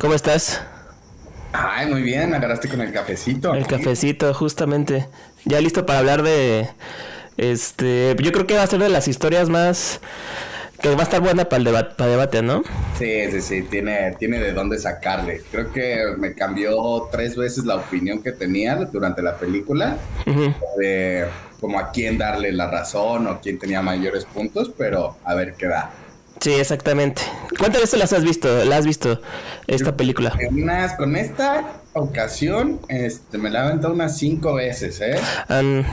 ¿Cómo estás? Ay, muy bien, agarraste con el cafecito. El cafecito, justamente. Ya listo para hablar de. Este. Yo creo que va a ser de las historias más. Que va a estar buena para el debate, para debate, ¿no? Sí, sí, sí, tiene, tiene de dónde sacarle. Creo que me cambió tres veces la opinión que tenía durante la película. De como a quién darle la razón o quién tenía mayores puntos, pero a ver qué da. Sí, exactamente. ¿Cuántas veces las has visto? ¿La has visto esta película? Unas, con esta ocasión, este, me la he aventado unas cinco veces, ¿eh?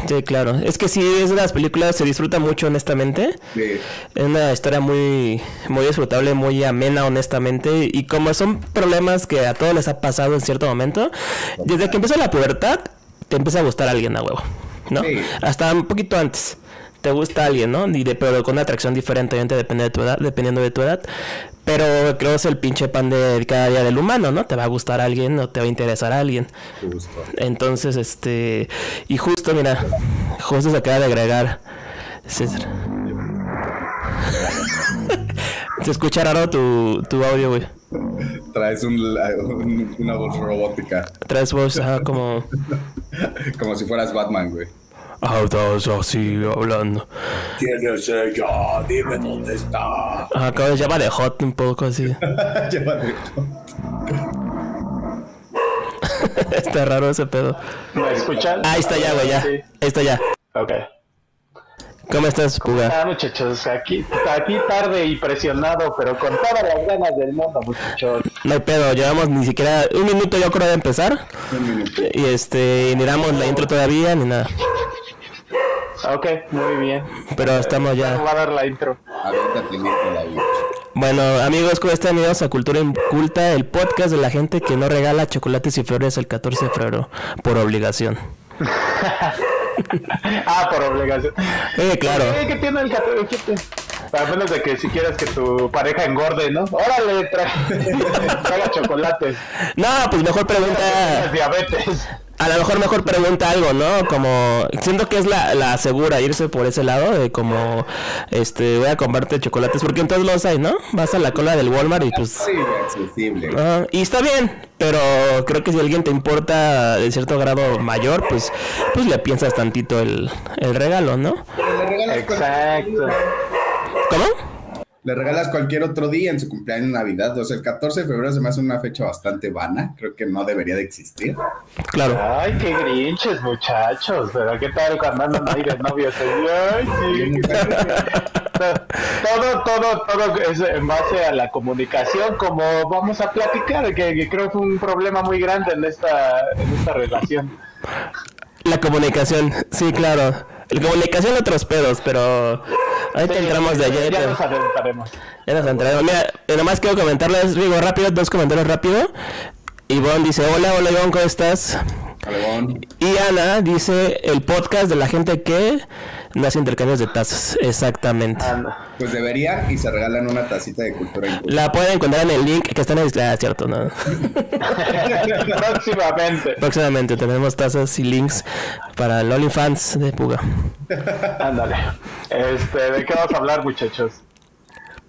sí, claro. Es que sí, es de las películas, se disfruta mucho, honestamente. Sí. Es una historia muy, muy disfrutable, muy amena, honestamente. Y como son problemas que a todos les ha pasado en cierto momento, desde que empieza la pubertad, te empieza a gustar alguien a huevo, ¿no? Hasta un poquito antes te gusta alguien, ¿no? Y de, pero con una atracción diferente, obviamente depende de tu edad, dependiendo de tu edad. Pero creo que es el pinche pan de cada día del humano, ¿no? Te va a gustar alguien o te va a interesar a alguien. Justo. Entonces, este. Y justo, mira, justo se acaba de agregar. César. se escucha raro tu, tu audio, güey. Traes un, una voz robótica. Traes voz, como. como si fueras Batman, güey. Ah, estás así hablando. ¿Quién es ella? Dime dónde está. Acá llama de hot un poco así. llama de hot. está raro ese pedo. ¿Me escuchan? ahí está ya, güey, ya. Ahí está ya. Ok. ¿Cómo estás, Puga? Ah, muchachos, aquí, aquí tarde y presionado, pero con todas las ganas del mundo, muchachos. No hay pedo, llevamos ni siquiera un minuto yo creo de empezar. Un minuto. Y este, ni damos la intro todavía, ni nada. Ok, muy bien. Pero estamos ya. Va a dar la intro. Bueno, amigos, ¿cómo están? Bienvenidos a Cultura Inculta, el podcast de la gente que no regala chocolates y flores el 14 de febrero por obligación. ah, por obligación. Eh, claro. ¿Qué tiene el 14? Para menos de que si quieres que tu pareja engorde, ¿no? Órale, trae, trae chocolates. No, pues mejor pregunta. Diabetes a lo mejor mejor pregunta algo, ¿no? Como siento que es la, la segura irse por ese lado de como este voy a comprarte chocolates porque entonces los hay, ¿no? Vas a la cola del Walmart y pues sí, accesible. y está bien, pero creo que si alguien te importa de cierto grado mayor, pues pues le piensas tantito el, el regalo, ¿no? Exacto. ¿Cómo? Le regalas cualquier otro día en su cumpleaños Navidad. O sea, el 14 de febrero se me hace una fecha bastante vana. Creo que no debería de existir. Claro. Ay, qué grinches, muchachos. Pero qué tal cuando andan ahí de novios. Ay, sí. todo, todo, todo es en base a la comunicación, como vamos a platicar, que, que creo que fue un problema muy grande en esta, en esta relación. La comunicación, sí, claro. La comunicación otros pedos, pero Ahorita sí, entramos de ayer. Ya nos adentraremos. Ya nos adentraremos. Mira, eh, nomás quiero comentarles, digo rápido, dos comentarios rápido. Ivonne dice, hola, hola Ivonne, ¿cómo estás? Y Ana dice, el podcast de la gente que nace intercambios de tazas. Exactamente. Pues deberían y se regalan una tacita de cultura. La pueden encontrar en el link que está en la ah, ¿cierto? ¿no? Próximamente. Próximamente tenemos tazas y links para el OnlyFans de Puga. Ándale. Este, ¿De qué vamos a hablar, muchachos?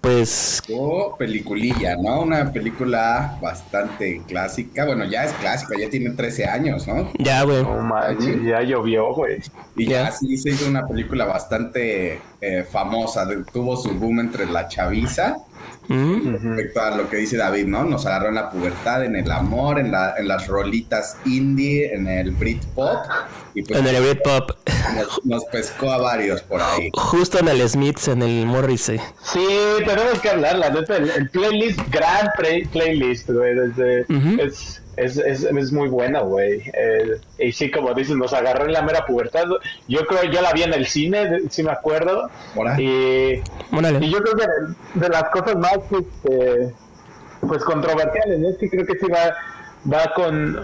Pues... Oh, peliculilla, ¿no? Una película bastante clásica. Bueno, ya es clásica, ya tiene 13 años, ¿no? Ya, güey. ya llovió, güey. Y ya. sí se hizo una película bastante eh, famosa. Tuvo su boom entre la chaviza respecto a lo que dice David, ¿no? Nos agarró en la pubertad, en el amor, en, la, en las rolitas indie, en el Britpop. Y pues, en el Britpop. Nos, nos, pescó a varios por ahí. Justo en el Smiths, en el Morrissey. Sí, tenemos que hablar, la neta, el, playlist, gran playlist, güey, desde... es, es, es, es, muy buena, güey. Eh, y sí, como dices, nos agarró en la mera pubertad. Yo creo yo la vi en el cine, si me acuerdo. Y, y, yo creo que de, las cosas más este, pues controversiales es que creo que sí va, va con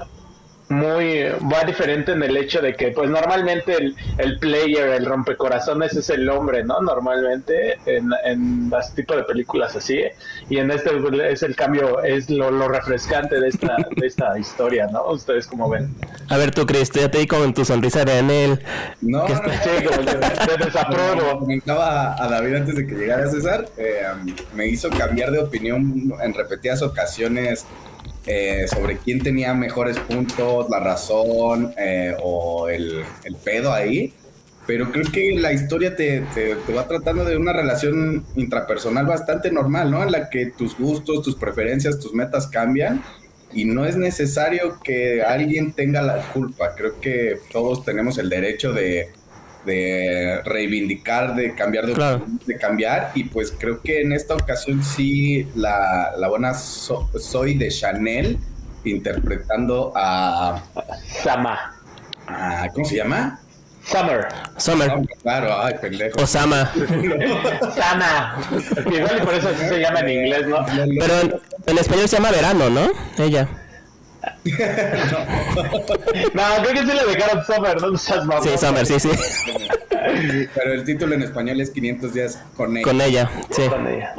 muy va diferente en el hecho de que pues normalmente el, el player el rompecorazones es el hombre no normalmente en, en las tipos de películas así y en este es el cambio es lo, lo refrescante de esta de esta historia no ustedes como ven a ver tú Chris ya te di con tu sonrisa de Anel no, no, sí, como de, desapruebo comentaba a David antes de que llegara César eh, me hizo cambiar de opinión en repetidas ocasiones eh, sobre quién tenía mejores puntos, la razón eh, o el, pedo ahí. Pero creo que la historia te, te, va tratando de una relación intrapersonal bastante normal, ¿no? En la que tus gustos, tus preferencias, tus metas cambian y no es necesario que alguien tenga la culpa. Creo que todos tenemos el derecho de, de reivindicar, de cambiar de, de cambiar. Y pues creo que en esta ocasión sí la, la buena soy de Chanel interpretando a Sama. ¿Cómo se llama? Summer. Summer. Claro, ay, pendejo. Osama. Sama. Igual y por eso se llama en inglés, ¿no? Pero en, español se llama verano, ¿no? Ella. No, creo que sí le dejaron Summer, ¿no? Sí, Summer, sí, sí. Pero el título en español es 500 días con ella. Con ella, sí. Con ella.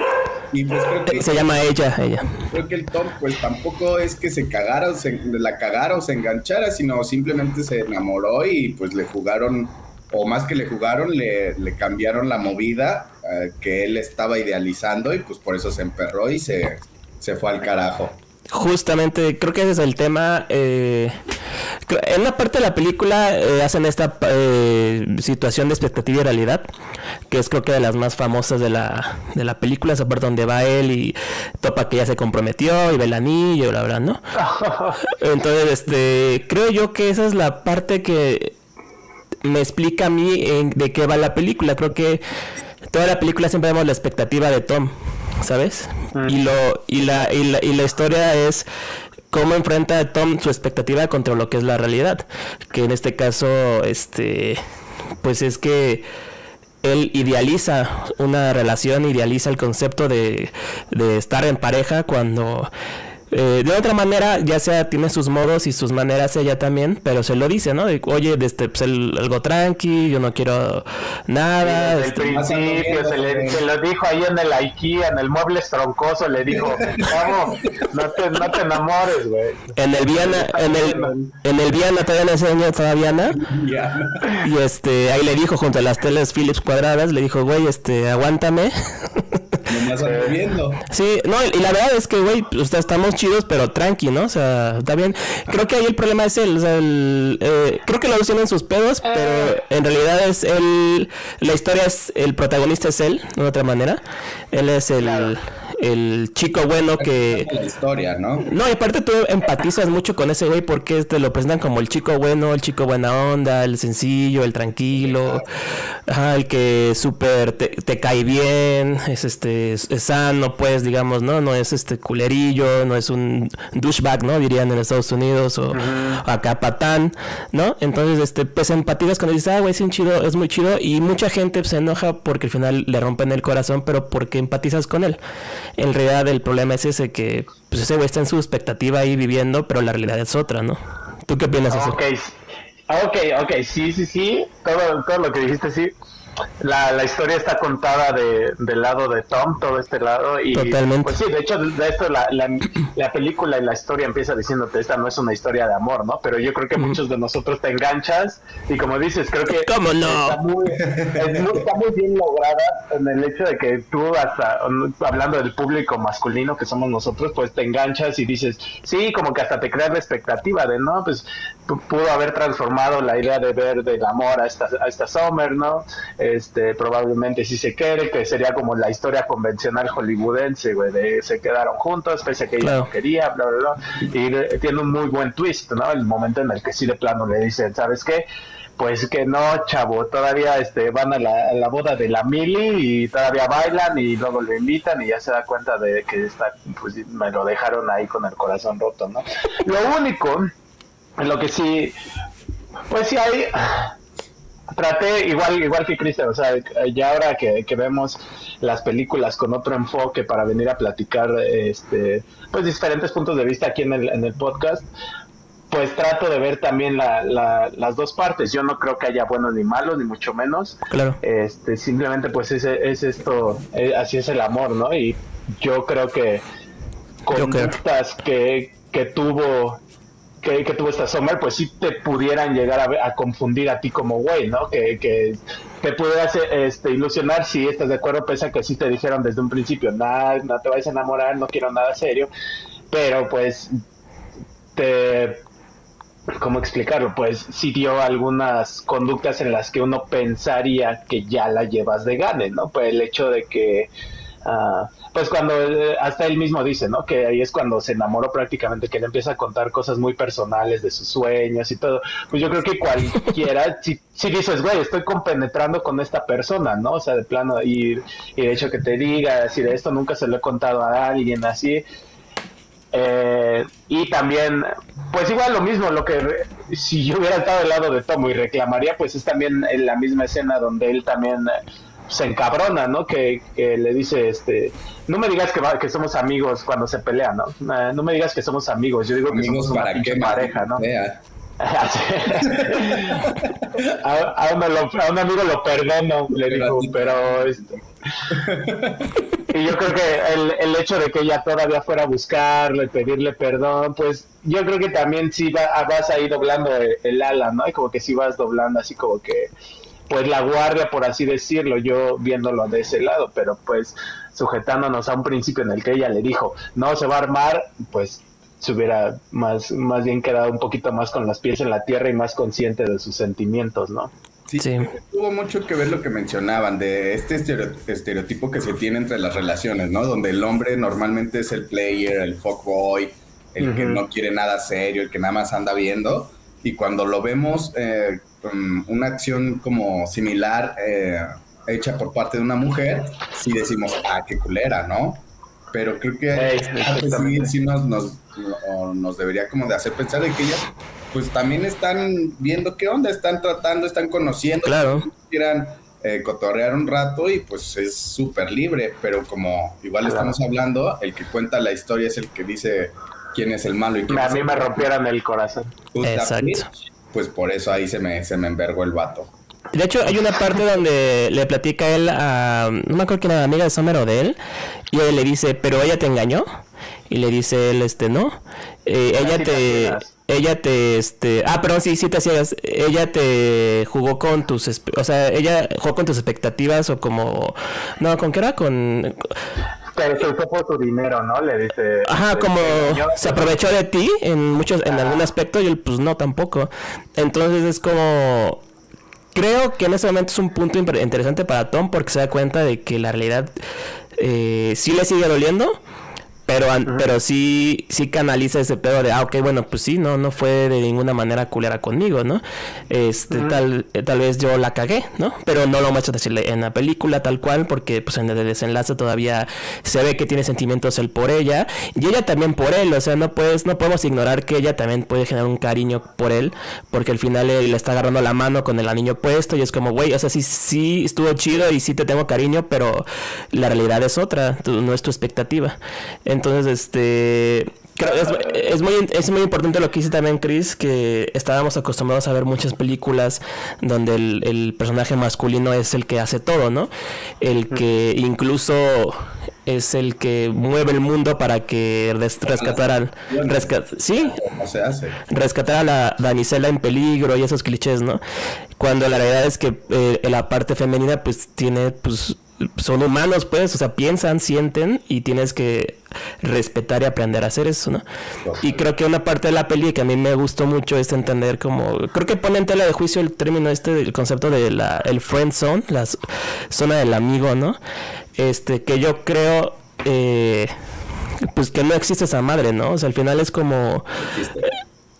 Y pues creo que, se llama ella, ella. Creo que el Tom, pues tampoco es que se cagara o se, la cagara o se enganchara, sino simplemente se enamoró y pues le jugaron, o más que le jugaron, le, le cambiaron la movida eh, que él estaba idealizando y pues por eso se emperró y se, se fue al carajo. Justamente, creo que ese es el tema. Eh, en una parte de la película eh, hacen esta eh, situación de expectativa y realidad, que es creo que de las más famosas de la, de la película, esa parte donde va él y topa que ya se comprometió y ve el anillo, la verdad, ¿no? Entonces, este, creo yo que esa es la parte que me explica a mí de qué va la película. Creo que toda la película siempre vemos la expectativa de Tom ¿sabes? Y, lo, y, la, y, la, y la historia es cómo enfrenta Tom su expectativa contra lo que es la realidad. Que en este caso, este, pues es que él idealiza una relación, idealiza el concepto de, de estar en pareja cuando eh, de otra manera, ya sea tiene sus modos y sus maneras ella también, pero se lo dice, ¿no? Oye, este, pues algo tranqui, yo no quiero nada. desde el este, principio se, le, se, lo dijo ahí en el IKEA, en el mueble estroncoso, le dijo, vamos, no te, no te enamores, güey. En el Viana, en el, en el Viana todavía no enseñó estaba Viana. Y este, ahí le dijo junto a las teles Philips cuadradas, le dijo, güey, este, aguántame. Sí, no, y la verdad es que, güey, pues, estamos chidos, pero tranqui, ¿no? O sea, está bien. Creo que ahí el problema es él, o sea, el, eh, creo que lo tienen sus pedos, pero eh. en realidad es él, la historia es, el protagonista es él, de otra manera. Él es el el chico bueno que... La historia, ¿no? No, y aparte tú empatizas mucho con ese güey porque te lo presentan como el chico bueno, el chico buena onda, el sencillo, el tranquilo, el que súper te, cae bien, es este es, sano, pues, digamos, ¿no? No es este culerillo, no es un douchebag, ¿no? Dirían en Estados Unidos o, acá patán, ¿no? Entonces, este, pues empatizas cuando dices, ah, güey, es un chido, es muy chido y mucha gente se enoja porque al final le rompen el corazón, pero porque empatizas con él en realidad el problema es ese que pues ese güey está en su expectativa ahí viviendo, pero la realidad es otra, ¿no? ¿Tú qué opinas de eso? Ok, ok, sí, sí, sí, todo, todo lo que dijiste sí, la, la historia está contada de, del lado de Tom, todo este lado. Y, Totalmente. Pues sí, de hecho, de esto la, la, la, película y la historia empieza diciéndote, esta no es una historia de amor, ¿no? Pero yo creo que muchos de nosotros te enganchas y como dices, creo que ¿Cómo no? está, muy, está muy bien lograda en el hecho de que tú, hasta hablando del público masculino que somos nosotros, pues te enganchas y dices, sí, como que hasta te creas la expectativa de, no, pues pudo haber transformado la idea de ver del amor a esta, a esta Summer, ¿no? este, probablemente si se quiere, que sería como la historia convencional hollywoodense, güey, de se quedaron juntos, pese a que ella no quería, bla, bla, bla, y tiene un muy buen twist, ¿no? El momento en el que sí de plano le dicen, ¿sabes qué? Pues que no, chavo, todavía este, van a la, boda de la Mili y todavía bailan y luego lo invitan y ya se da cuenta de que está, pues me lo dejaron ahí con el corazón roto, ¿no? Lo único, lo que sí, pues sí hay traté igual igual que Cristian, o sea, ya ahora que, vemos las películas con otro enfoque para venir a platicar este pues diferentes puntos de vista aquí en el, en el podcast, pues trato de ver también las dos partes. Yo no creo que haya buenos ni malos, ni mucho menos. Claro. Este, simplemente pues es, es esto, eh, así es el amor, ¿no? Y yo creo que conductas que, que tuvo que, tuvo esta Summer, pues sí te pudieran llegar a, confundir a ti como güey, ¿no? Que, que te pudieras este, ilusionar si estás de acuerdo, pese a que sí te dijeron desde un principio, nada, no te vayas a enamorar, no quiero nada serio, pero pues este, ¿cómo explicarlo? Pues sí dio algunas conductas en las que uno pensaría que ya la llevas de gane, ¿no? Pues el hecho de que, ah, pues cuando, eh, hasta él mismo dice, ¿no? Que ahí es cuando se enamoró prácticamente, que le empieza a contar cosas muy personales de sus sueños y todo. Pues yo creo que cualquiera, si, si dices, güey, estoy compenetrando con esta persona, ¿no? O sea, de plano, y, y de hecho que te diga, decir, esto nunca se lo he contado a alguien así, eh, y también, pues igual lo mismo, lo que si yo hubiera estado del lado de Tomo y reclamaría, pues es también en la misma escena donde él también se encabrona, ¿no? Que, le dice, este, no me digas que, que somos amigos cuando se pelean, ¿no? Eh, no me digas que somos amigos, yo digo que somos una pareja, ¿no? a, un, amigo lo perdono, le digo, pero... Este, y yo creo que el, el, hecho de que ella todavía fuera a buscarle, pedirle perdón, pues yo creo que también sí vas ahí doblando el, ala, ¿no? Y como que sí vas doblando así como que, pues la guardia, por así decirlo, yo viéndolo de ese lado, pero pues sujetándonos a un principio en el que ella le dijo, no se va a armar, pues se hubiera más, más bien quedado un poquito más con los pies en la tierra y más consciente de sus sentimientos, ¿no? Sí, tuvo mucho que ver lo que mencionaban de este estereotipo que se tiene entre las relaciones, ¿no? Donde el hombre normalmente es el player, el fuckboy, el que no quiere nada serio, el que nada más anda viendo. Y cuando lo vemos eh, con una acción como similar eh, hecha por parte de una mujer, sí decimos, ah, qué culera, ¿no? Pero creo que sí, sí nos, nos, nos, debería como de hacer pensar de que ella pues también están viendo qué onda, están tratando, están conociendo, claro. quieran eh, cotorrear un rato y pues es súper libre, pero como igual estamos hablando, el que cuenta la historia es el que dice quién es el malo y quién A mí me rompieron el corazón. Exacto. Pues por eso ahí se me, se me envergó el vato. De hecho, hay una parte donde le platica él a. No me acuerdo quién era amiga de Summer o de él. Y él le dice, ¿pero ella te engañó? Y le dice él, este, no. Eh, ella te ella te este ah pero sí sí te hacías ella te jugó con tus o sea ella jugó con tus expectativas o como no con qué era con pero se usó por tu dinero no le dice ajá como se aprovechó de ti en muchos en algún aspecto y él pues no tampoco. Entonces es como creo que en ese momento es un punto interesante para Tom porque se da cuenta de que la realidad eh, sí le sigue doliendo pero, pero sí, sí canaliza ese pedo de, ah, ok, bueno, pues sí, no, no fue de ninguna manera culera conmigo, ¿no? Este, tal, eh, tal vez yo la cagué, ¿no? Pero no lo muestro decirle en la película tal cual, porque pues en el desenlace todavía se ve que tiene sentimientos él por ella, y ella también por él, o sea, no puedes, no podemos ignorar que ella también puede generar un cariño por él, porque al final él le está agarrando la mano con el anillo puesto, y es como, güey, o sea, sí, sí estuvo chido y sí te tengo cariño, pero la realidad es otra, no es tu expectativa. Entonces, este, es, muy, es muy importante lo que dice también Chris, que estábamos acostumbrados a ver muchas películas donde el, personaje masculino es el que hace todo, ¿no? El que incluso es el que mueve el mundo para que rescatar al... sí, rescatar a la damisela en peligro y esos clichés, ¿no? Cuando la realidad es que eh, la parte femenina pues tiene pues son humanos, pues, o sea, piensan, sienten y tienes que respetar y aprender a hacer eso, ¿no? Y creo que una parte de la peli que a mí me gustó mucho es entender como, creo que pone en tela de juicio el término este del concepto de la, el friend zone, la zona del amigo, ¿no? Este, que yo creo, eh, pues que no existe esa madre, ¿no? O sea, al final es como...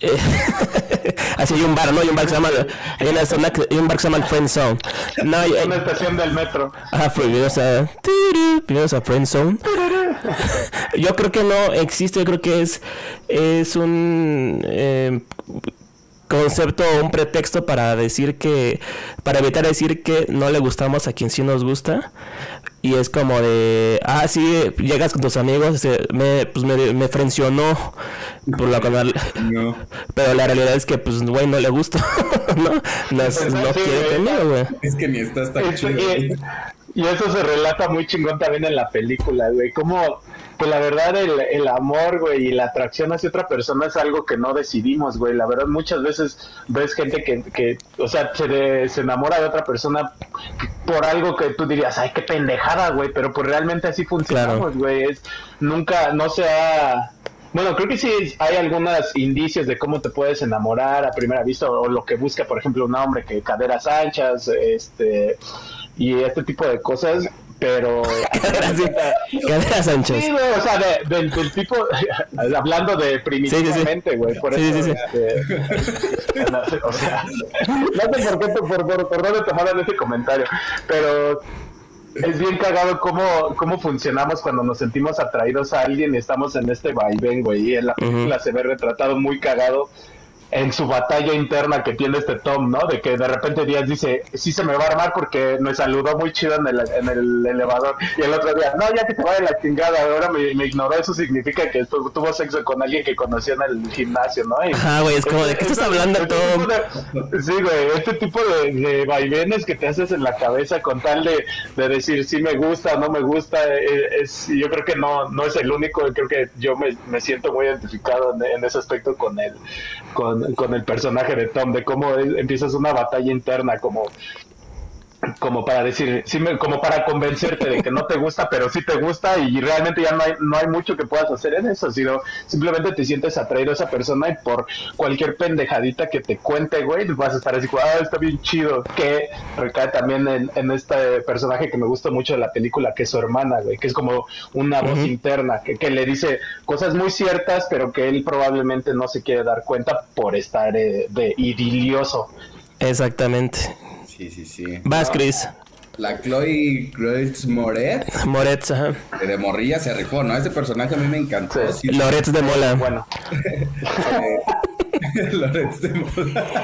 así hay un bar, ¿no? Hay un bar que se llama, hay una zona hay un bar que se llama el Friend Zone. No, hay, una estación del metro. Ajá, bienvenidos a, bienvenidos a Friend Zone. yo creo que no existe, yo creo que es, es un eh, concepto o un pretexto para decir que, para evitar decir que no le gustamos a quien sí nos gusta. Y es como de, ah, sí, llegas con tus amigos, este, me, pues me, me frencionó por la no. Pero la realidad es que, pues, güey, no le gusta, ¿no? No, no quiere conmigo, güey. Es que ni está tan chido. Y, eso se relata muy chingón también en la película, güey. Como pues la verdad el, el, amor, güey, y la atracción hacia otra persona es algo que no decidimos, güey. La verdad muchas veces ves gente que, que o sea, se, se enamora de otra persona por algo que tú dirías, ay, qué pendejada, güey, pero pues realmente así funcionamos, güey. Es, nunca, no se ha Bueno, creo que sí hay algunos indicios de cómo te puedes enamorar a primera vista o, lo que busca, por ejemplo, un hombre que caderas anchas, este y este tipo de cosas, pero caderas, anchas. Sí, güey, o sea, del tipo, hablando de primitivamente, güey, por eso, este, o sea, no sé por qué, por, por, por dónde tomaron ese comentario, pero es bien cagado cómo, cómo funcionamos cuando nos sentimos atraídos a alguien y estamos en este vaivén, güey. Y en la película se ve retratado muy cagado en su batalla interna que tiene este Tom, ¿no? De que de repente Díaz dice, sí se me va a armar porque me saludó muy chido en el, en el elevador. Y el otro día, no, ya que te vaya la chingada, ahora me, me ignoró. Eso significa que tuvo sexo con alguien que conoció en el gimnasio, ¿no? Ah, güey, es como, ¿de qué estás hablando, Tom? sí, güey, este tipo de, de, vaivenes que te haces en la cabeza con tal de, de decir si me gusta o no me gusta, eh, es, yo creo que no, no es el único, creo que yo me, me siento muy identificado en, en ese aspecto con él, con con, el personaje de Tom, de cómo empiezas una batalla interna, como como para decir, sí como para convencerte de que no te gusta, pero sí te gusta y realmente ya no hay, no hay mucho que puedas hacer en eso, sino simplemente te sientes atraído a esa persona y por cualquier pendejadita que te cuente, güey, vas a estar así, ah, está bien chido, que recae también en, este personaje que me gusta mucho de la película, que es su hermana, güey, que es como una voz interna, que, que, le dice cosas muy ciertas, pero que él probablemente no se quiere dar cuenta por estar eh, de idilioso. Exactamente. Sí, sí, sí. Vas, Chris. La Chloe Grace Moretz. Moretz, ajá. De morrilla se rifó, ¿no? Ese personaje a mí me encantó. Sí. Loretz de Mola. Bueno. Loretz de Mola.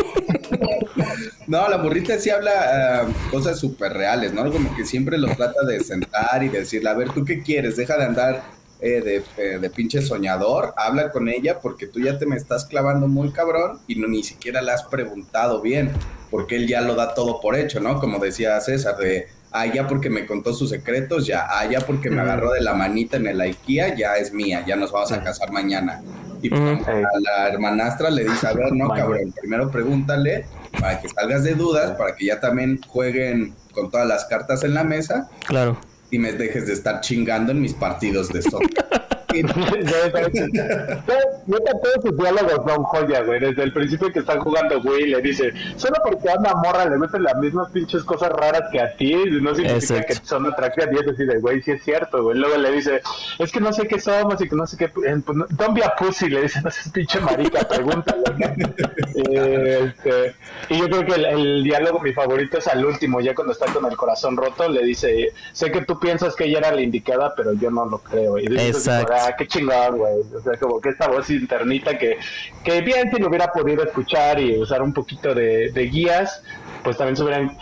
no, la morrita sí habla ah, cosas súper reales, ¿no? Como que siempre lo trata de sentar y decirle, a ver, ¿tú qué quieres? Deja de andar eh, de, eh, de, pinche soñador, habla con ella porque tú ya te me estás clavando muy cabrón y no, ni siquiera le has preguntado bien porque él ya lo da todo por hecho, ¿no? Como decía César, de, ah, ya porque me contó sus secretos, ya, ah, ya porque me agarró de la manita en el IKEA, ya es mía, ya nos vamos a casar mañana. Y pues, a la hermanastra le dice, a ver, no, cabrón, primero pregúntale para que salgas de dudas, para que ya también jueguen con todas las cartas en la mesa. Claro. Y me dejes de estar chingando en mis partidos de soccer. yo todos sus diálogos son joya, güey. Desde el principio que están jugando, güey, le dice, solo porque a una morra le meten las mismas pinches cosas raras que a ti, no significa que son atractivas. Y es así de, güey, sí es cierto, güey. Luego le dice, es que no sé qué somos y que no sé qué. Pues, don't be a pussy, le dice, no seas pinche marica, pregúntale. este, y yo creo que el, diálogo, mi favorito, es al último, ya cuando está con el corazón roto, le dice, sé que tú piensas que ella era la indicada, pero yo no lo creo. Y dice, Exacto qué chingón, güey. O sea, como que esta voz internita que, que bien si lo hubiera podido escuchar y usar un poquito de, guías, pues también se hubieran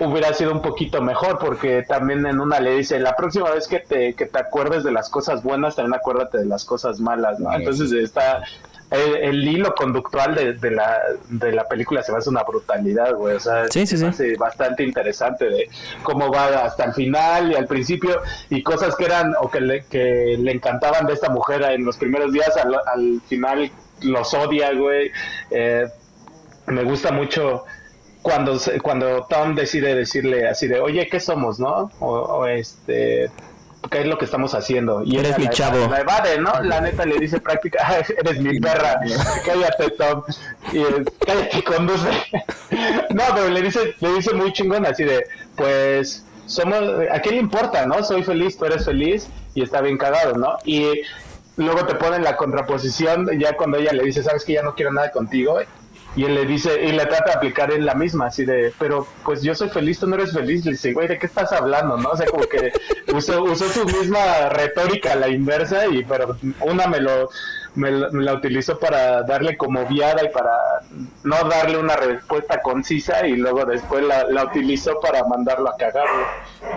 hubiera sido un poquito mejor porque también en una le dice la próxima vez que te, que te acuerdes de las cosas buenas también acuérdate de las cosas malas ¿no? entonces está el, hilo conductual de, la, de la película se me hace una brutalidad, güey. O sea, sí, sí, sí. bastante interesante de cómo va hasta el final y al principio y cosas que eran o que le, que le encantaban de esta mujer en los primeros días, al, final los odia, güey. Eh, me gusta mucho cuando cuando Tom decide decirle así de, oye, ¿qué somos, no? o este qué es lo que estamos haciendo. Y eres mi chavo. La evade, ¿no? La neta le dice práctica, eres mi perra, cállate Tom, y cállate conduce. no, pero le dice, le dice muy chingón así de, pues somos, ¿a qué le importa, no? Soy feliz, tú eres feliz y está bien cagado, ¿no? Y luego te ponen la contraposición ya cuando ella le dice, sabes que ya no quiero nada contigo y él le dice, y le trata de aplicar en la misma, así de, pero pues yo soy feliz, tú no eres feliz. Le dice, güey, ¿de qué estás hablando? ¿No? O sea, como que usó, usó su misma retórica la inversa, y pero una me lo me, la utilizo para darle como viada y para no darle una respuesta concisa y luego después la, la utilizo para mandarlo a cagar.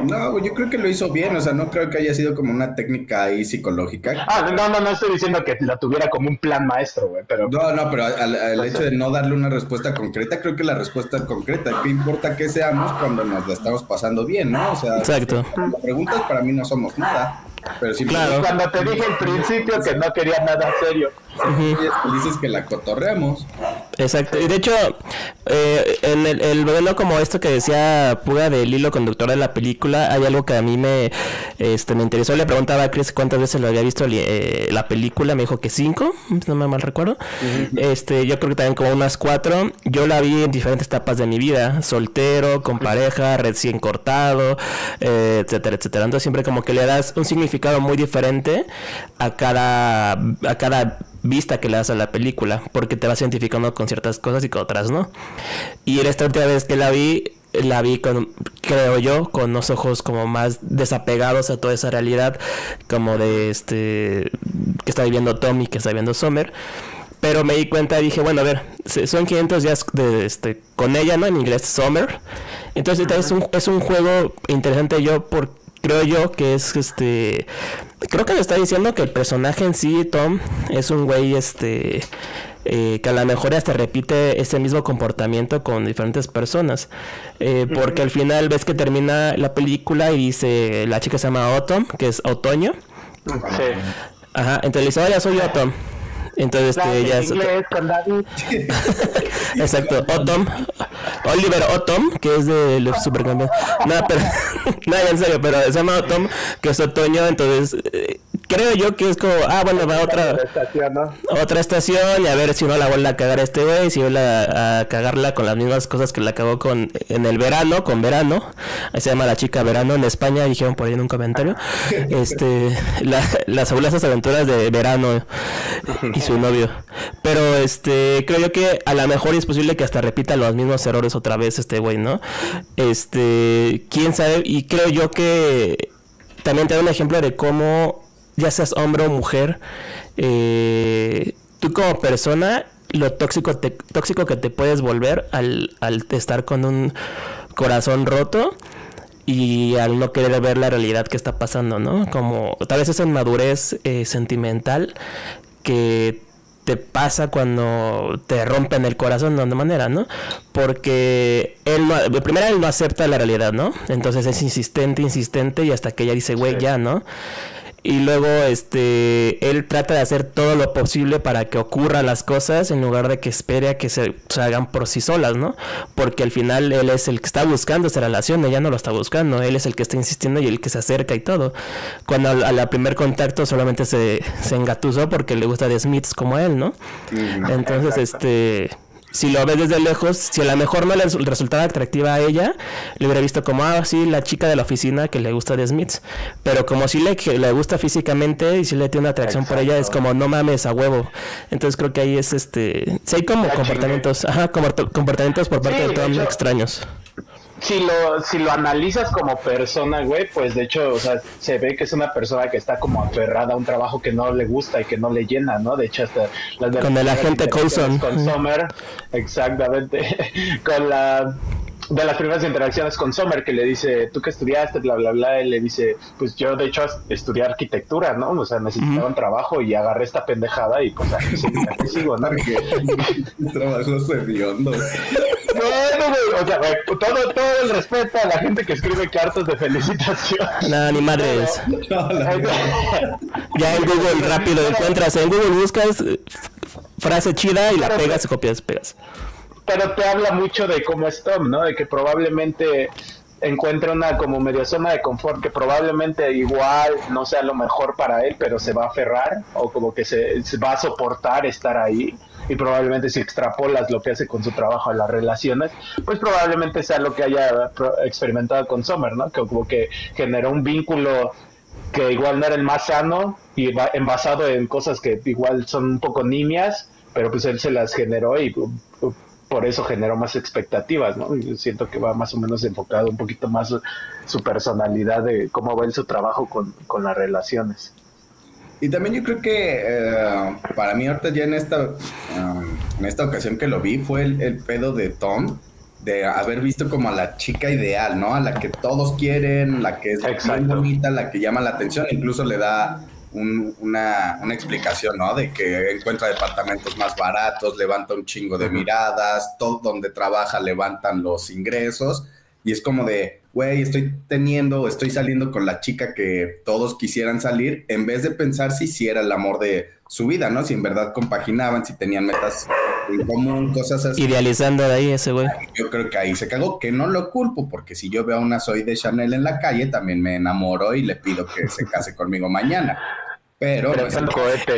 No, yo creo que lo hizo bien, o sea, no creo que haya sido como una técnica ahí psicológica. Ah, no, no, no estoy diciendo que la tuviera como un plan maestro, güey, pero... No, no, pero el hecho de no darle una respuesta concreta, creo que la respuesta es concreta. ¿Qué importa que seamos cuando nos la estamos pasando bien, no? O sea, Exacto. preguntas para mí no somos nada. Pero sí, claro. Cuando te dije al principio que no quería nada serio. Dices que la cotorreamos. Exacto, y de hecho, eh, en el, el modelo como esto que decía Puga del hilo conductor de la película, hay algo que a mí me, este, me interesó. Le preguntaba a Chris cuántas veces lo había visto eh, la película, me dijo que cinco, no me mal recuerdo. este Yo creo que también como unas cuatro. Yo la vi en diferentes etapas de mi vida, soltero, con pareja, recién cortado, eh, etcétera, etcétera. Entonces siempre como que le das un significado muy diferente a cada, a cada vista que le das a la película, porque te vas identificando con ciertas cosas y con otras no. Y esta última vez que la vi, la vi con, creo yo, con los ojos como más desapegados a toda esa realidad, como de este, que está viviendo Tommy, que está viviendo Summer. Pero me di cuenta y dije, bueno, a ver, son 500 días de, este, con ella, ¿no? En inglés, Summer. Entonces, es un, es un juego interesante yo porque creo yo que es este creo que le está diciendo que el personaje en sí Tom es un güey este eh, que a lo mejor hasta repite ese mismo comportamiento con diferentes personas. Eh, porque al final ves que termina la película y dice la chica se llama Autumn que es otoño. Sí. ajá entonces le dice hola soy Autumn entonces este, ya es... Exacto, Otom, Oliver Otom, que es de los supercampeones. Nada, pero, nada, en serio, pero se llama Otom, que es otoño, entonces eh, creo yo que es como, ah, bueno, va a otra, estación, ¿no? otra estación y a ver si no la vuelve a cagar este güey, si vuelve a, cagarla con las mismas cosas que la cagó con en el verano, con verano. Ahí se llama la chica verano en España, dijeron por ahí en un comentario. Este, las fabulosas aventuras de verano y su novio. Pero este, creo yo que a lo mejor es posible que hasta repita los mismos errores otra vez este güey, ¿no? Este, quién sabe, y creo yo que también te da un ejemplo de cómo ya seas hombre o mujer, eh, tú como persona, lo tóxico, tóxico que te puedes volver al, al estar con un corazón roto y al no querer ver la realidad que está pasando, ¿no? Como tal vez esa inmadurez eh, sentimental que te pasa cuando te rompen el corazón de una manera, ¿no? Porque él no, de primera él no acepta la realidad, ¿no? Entonces es insistente, insistente y hasta que ella dice, güey, ya, ¿no? Y luego este él trata de hacer todo lo posible para que ocurran las cosas en lugar de que espere a que se, hagan por sí solas, ¿no? Porque al final él es el que está buscando esa relación, ella no lo está buscando, él es el que está insistiendo y el que se acerca y todo. Cuando a la primer contacto solamente se, se engatusó porque le gusta de Smiths como él, ¿no? Entonces, este si lo ves desde lejos, si a lo mejor no le resultaba atractiva a ella, le hubiera visto como, ah, sí, la chica de la oficina que le gusta de Smith. Pero como si le, le gusta físicamente y si le tiene una atracción por ella, es como, no mames, a huevo. Entonces creo que ahí es este. Si hay como comportamientos, ajá, como comportamientos por parte de Tom extraños si lo, si lo analizas como persona, güey, pues de hecho, o sea, se ve que es una persona que está como aferrada a un trabajo que no le gusta y que no le llena, ¿no? De hecho, hasta las Con el agente Coulson. Con Summer, exactamente. con la de las primeras interacciones con Sommer que le dice, tú que estudiaste, bla, bla, bla, él le dice, pues yo de hecho estudié arquitectura, ¿no? O sea, necesitaba un trabajo y agarré esta pendejada y pues aquí, sigo, ¿no? Trabajos hediondos. Bueno, güey, o sea, todo, todo el respeto a la gente que escribe cartas de felicitación. Nada, ni madres. ya en Google rápido encuentras, en Google buscas frase chida y la pegas, copias, pegas pero te habla mucho de cómo es Tom, ¿no? De que probablemente encuentra una como medio zona de confort que probablemente igual no sea lo mejor para él, pero se va a aferrar o como que se, va a soportar estar ahí y probablemente si extrapolas lo que hace con su trabajo a las relaciones, pues probablemente sea lo que haya experimentado con Sommer, ¿no? Que como que generó un vínculo que igual no era el más sano y va envasado en cosas que igual son un poco nimias, pero pues él se las generó y por eso generó más expectativas, ¿no? siento que va más o menos enfocado un poquito más su, personalidad de cómo va en su trabajo con, las relaciones. Y también yo creo que eh, para mí ahorita ya en esta, um, en esta ocasión que lo vi fue el, pedo de Tom, de haber visto como a la chica ideal, ¿no? A la que todos quieren, la que es muy bonita, la que llama la atención, incluso le da una, una, explicación, ¿no? De que encuentra departamentos más baratos, levanta un chingo de miradas, todo donde trabaja levantan los ingresos. Y es como de, güey, estoy teniendo, estoy saliendo con la chica que todos quisieran salir, en vez de pensar si sí era el amor de su vida, ¿no? Si en verdad compaginaban, si tenían metas en común, cosas así. Idealizando de ahí ese güey. Yo creo que ahí se cagó, que no lo culpo, porque si yo veo a una soy de Chanel en la calle, también me enamoro y le pido que se case conmigo mañana. Pero,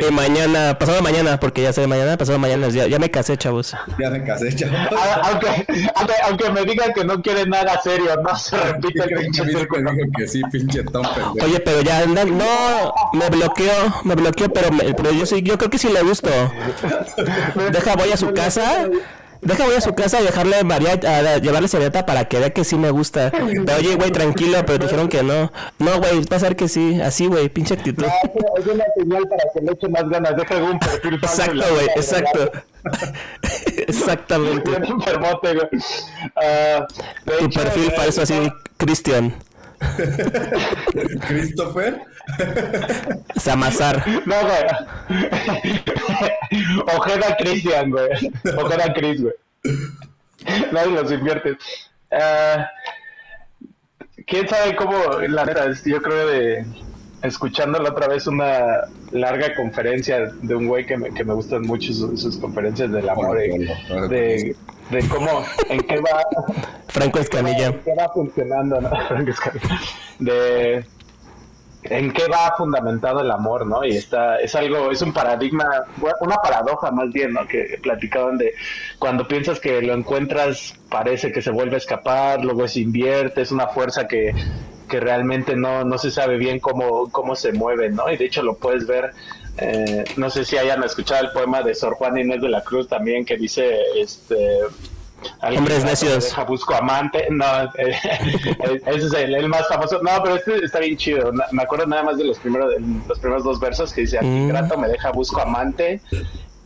Y mañana, pasado mañana, porque ya sé mañana, pasado mañana, ya, ya me casé, chavos. Ya me casé, chavos. Ah, aunque, aunque, me digan que no quieren nada serio, no se repite el pinche. Que sí, pinche tom, Oye, pero ya andan, no, me bloqueó, me bloqueó, pero, pero yo sí, yo creo que sí le gusto. Deja, voy a su casa Deja voy a su casa y dejarle María, a, llevarle servilleta para que vea que sí me gusta. Pero, oye, güey, tranquilo, pero dijeron que no. No, güey, va a ser que sí. Así, güey, pinche actitud. No, es una señal para que le eche más ganas. Deja un perfil Exacto, güey, exacto. Exactamente. Uh, tu perfil eh, falso así, Cristian. Christopher. Samazar. No, güey. Ojeda Cristian, güey. Ojeda Chris, güey. Nadie los invierte. Uh, ¿Quién sabe cómo, la neta, yo creo de escuchando la otra vez una larga conferencia de un güey que me, que me gustan mucho sus, conferencias del amor, de, de, cómo, en qué va... Franco Escamilla. En qué va funcionando, ¿no? Franco Escamilla. De en qué va fundamentado el amor, ¿no? Y está, es algo, es un paradigma, una paradoja más bien, ¿no? Que platicaban de cuando piensas que lo encuentras, parece que se vuelve a escapar, luego se invierte, es una fuerza que, que realmente no, no se sabe bien cómo, cómo se mueve, ¿no? Y de hecho lo puedes ver, eh, no sé si hayan escuchado el poema de Sor Juan Inés de la Cruz también, que dice, este Hombres necios. Deja, busco amante. No, eh, ese es el, más famoso. No, pero este está bien chido. Me acuerdo nada más de los primeros, los primeros dos versos que dice: Ingrato mm. me deja, busco amante.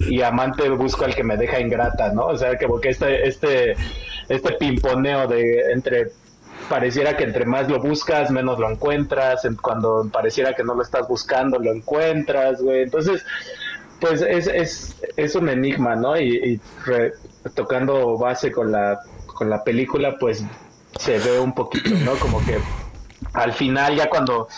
Y amante busco al que me deja ingrata, ¿no? O sea, que porque este, este, este pimponeo de entre pareciera que entre más lo buscas, menos lo encuentras. Cuando pareciera que no lo estás buscando, lo encuentras, güey. Entonces, pues es, es, es un enigma, ¿no? Y, tocando base con la, con la película, pues se ve un poquito, ¿no? Como que al final ya cuando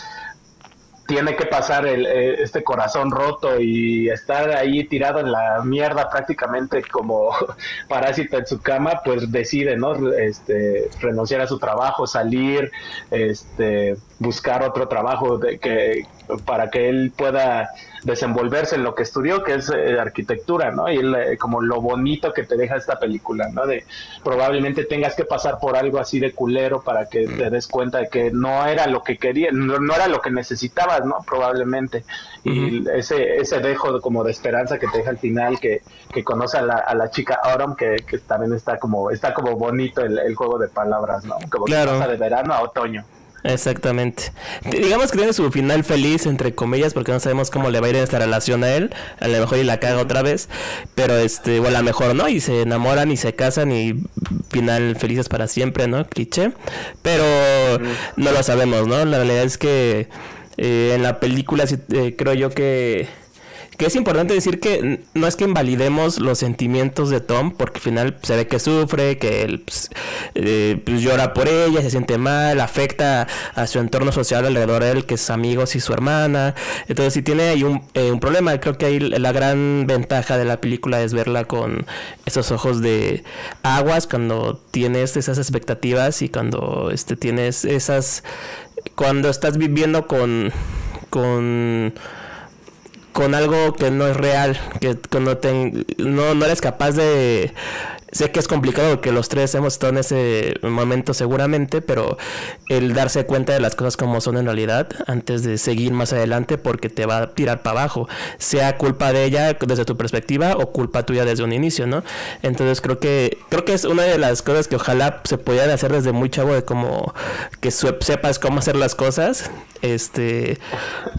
tiene que pasar el, eh, este corazón roto y estar ahí tirado en la mierda prácticamente como parásito en su cama, pues decide, ¿no? Este, renunciar a su trabajo, salir, este, buscar otro trabajo de que, para que él pueda desenvolverse en lo que estudió, que es eh, arquitectura, ¿no? Y eh, como lo bonito que te deja esta película, ¿no? De probablemente tengas que pasar por algo así de culero para que te des cuenta de que no era lo que quería, no, era lo que necesitabas, ¿no? Probablemente. Y ese, ese dejo como de esperanza que te deja al final, que, que conoce a la, a la chica Autumn, que, que también está como, está como bonito el, juego de palabras, ¿no? Como claro. que pasa de verano a otoño. Exactamente. Digamos que tiene su final feliz, entre comillas, porque no sabemos cómo le va a ir en esta relación a él. A lo mejor y la caga otra vez. Pero este, o a lo mejor no, y se enamoran y se casan y final felices para siempre, ¿no? Cliché. Pero no lo sabemos, ¿no? La realidad es que eh, en la película eh, creo yo que que es importante decir que no es que invalidemos los sentimientos de Tom, porque al final se ve que sufre, que él pues, eh, pues, llora por ella, se siente mal, afecta a su entorno social alrededor de él, que es amigos y su hermana. Entonces, si tiene ahí un, eh, un problema, creo que ahí la gran ventaja de la película es verla con esos ojos de aguas, cuando tienes esas expectativas y cuando este, tienes esas. cuando estás viviendo con. con con algo que no es real, que, no, no, no eres capaz de Sé que es complicado que los tres hemos estado en ese momento seguramente, pero el darse cuenta de las cosas como son en realidad antes de seguir más adelante porque te va a tirar para abajo, sea culpa de ella desde tu perspectiva o culpa tuya desde un inicio, ¿no? Entonces creo que creo que es una de las cosas que ojalá se pudiera hacer desde muy chavo de como que sepas cómo hacer las cosas, este,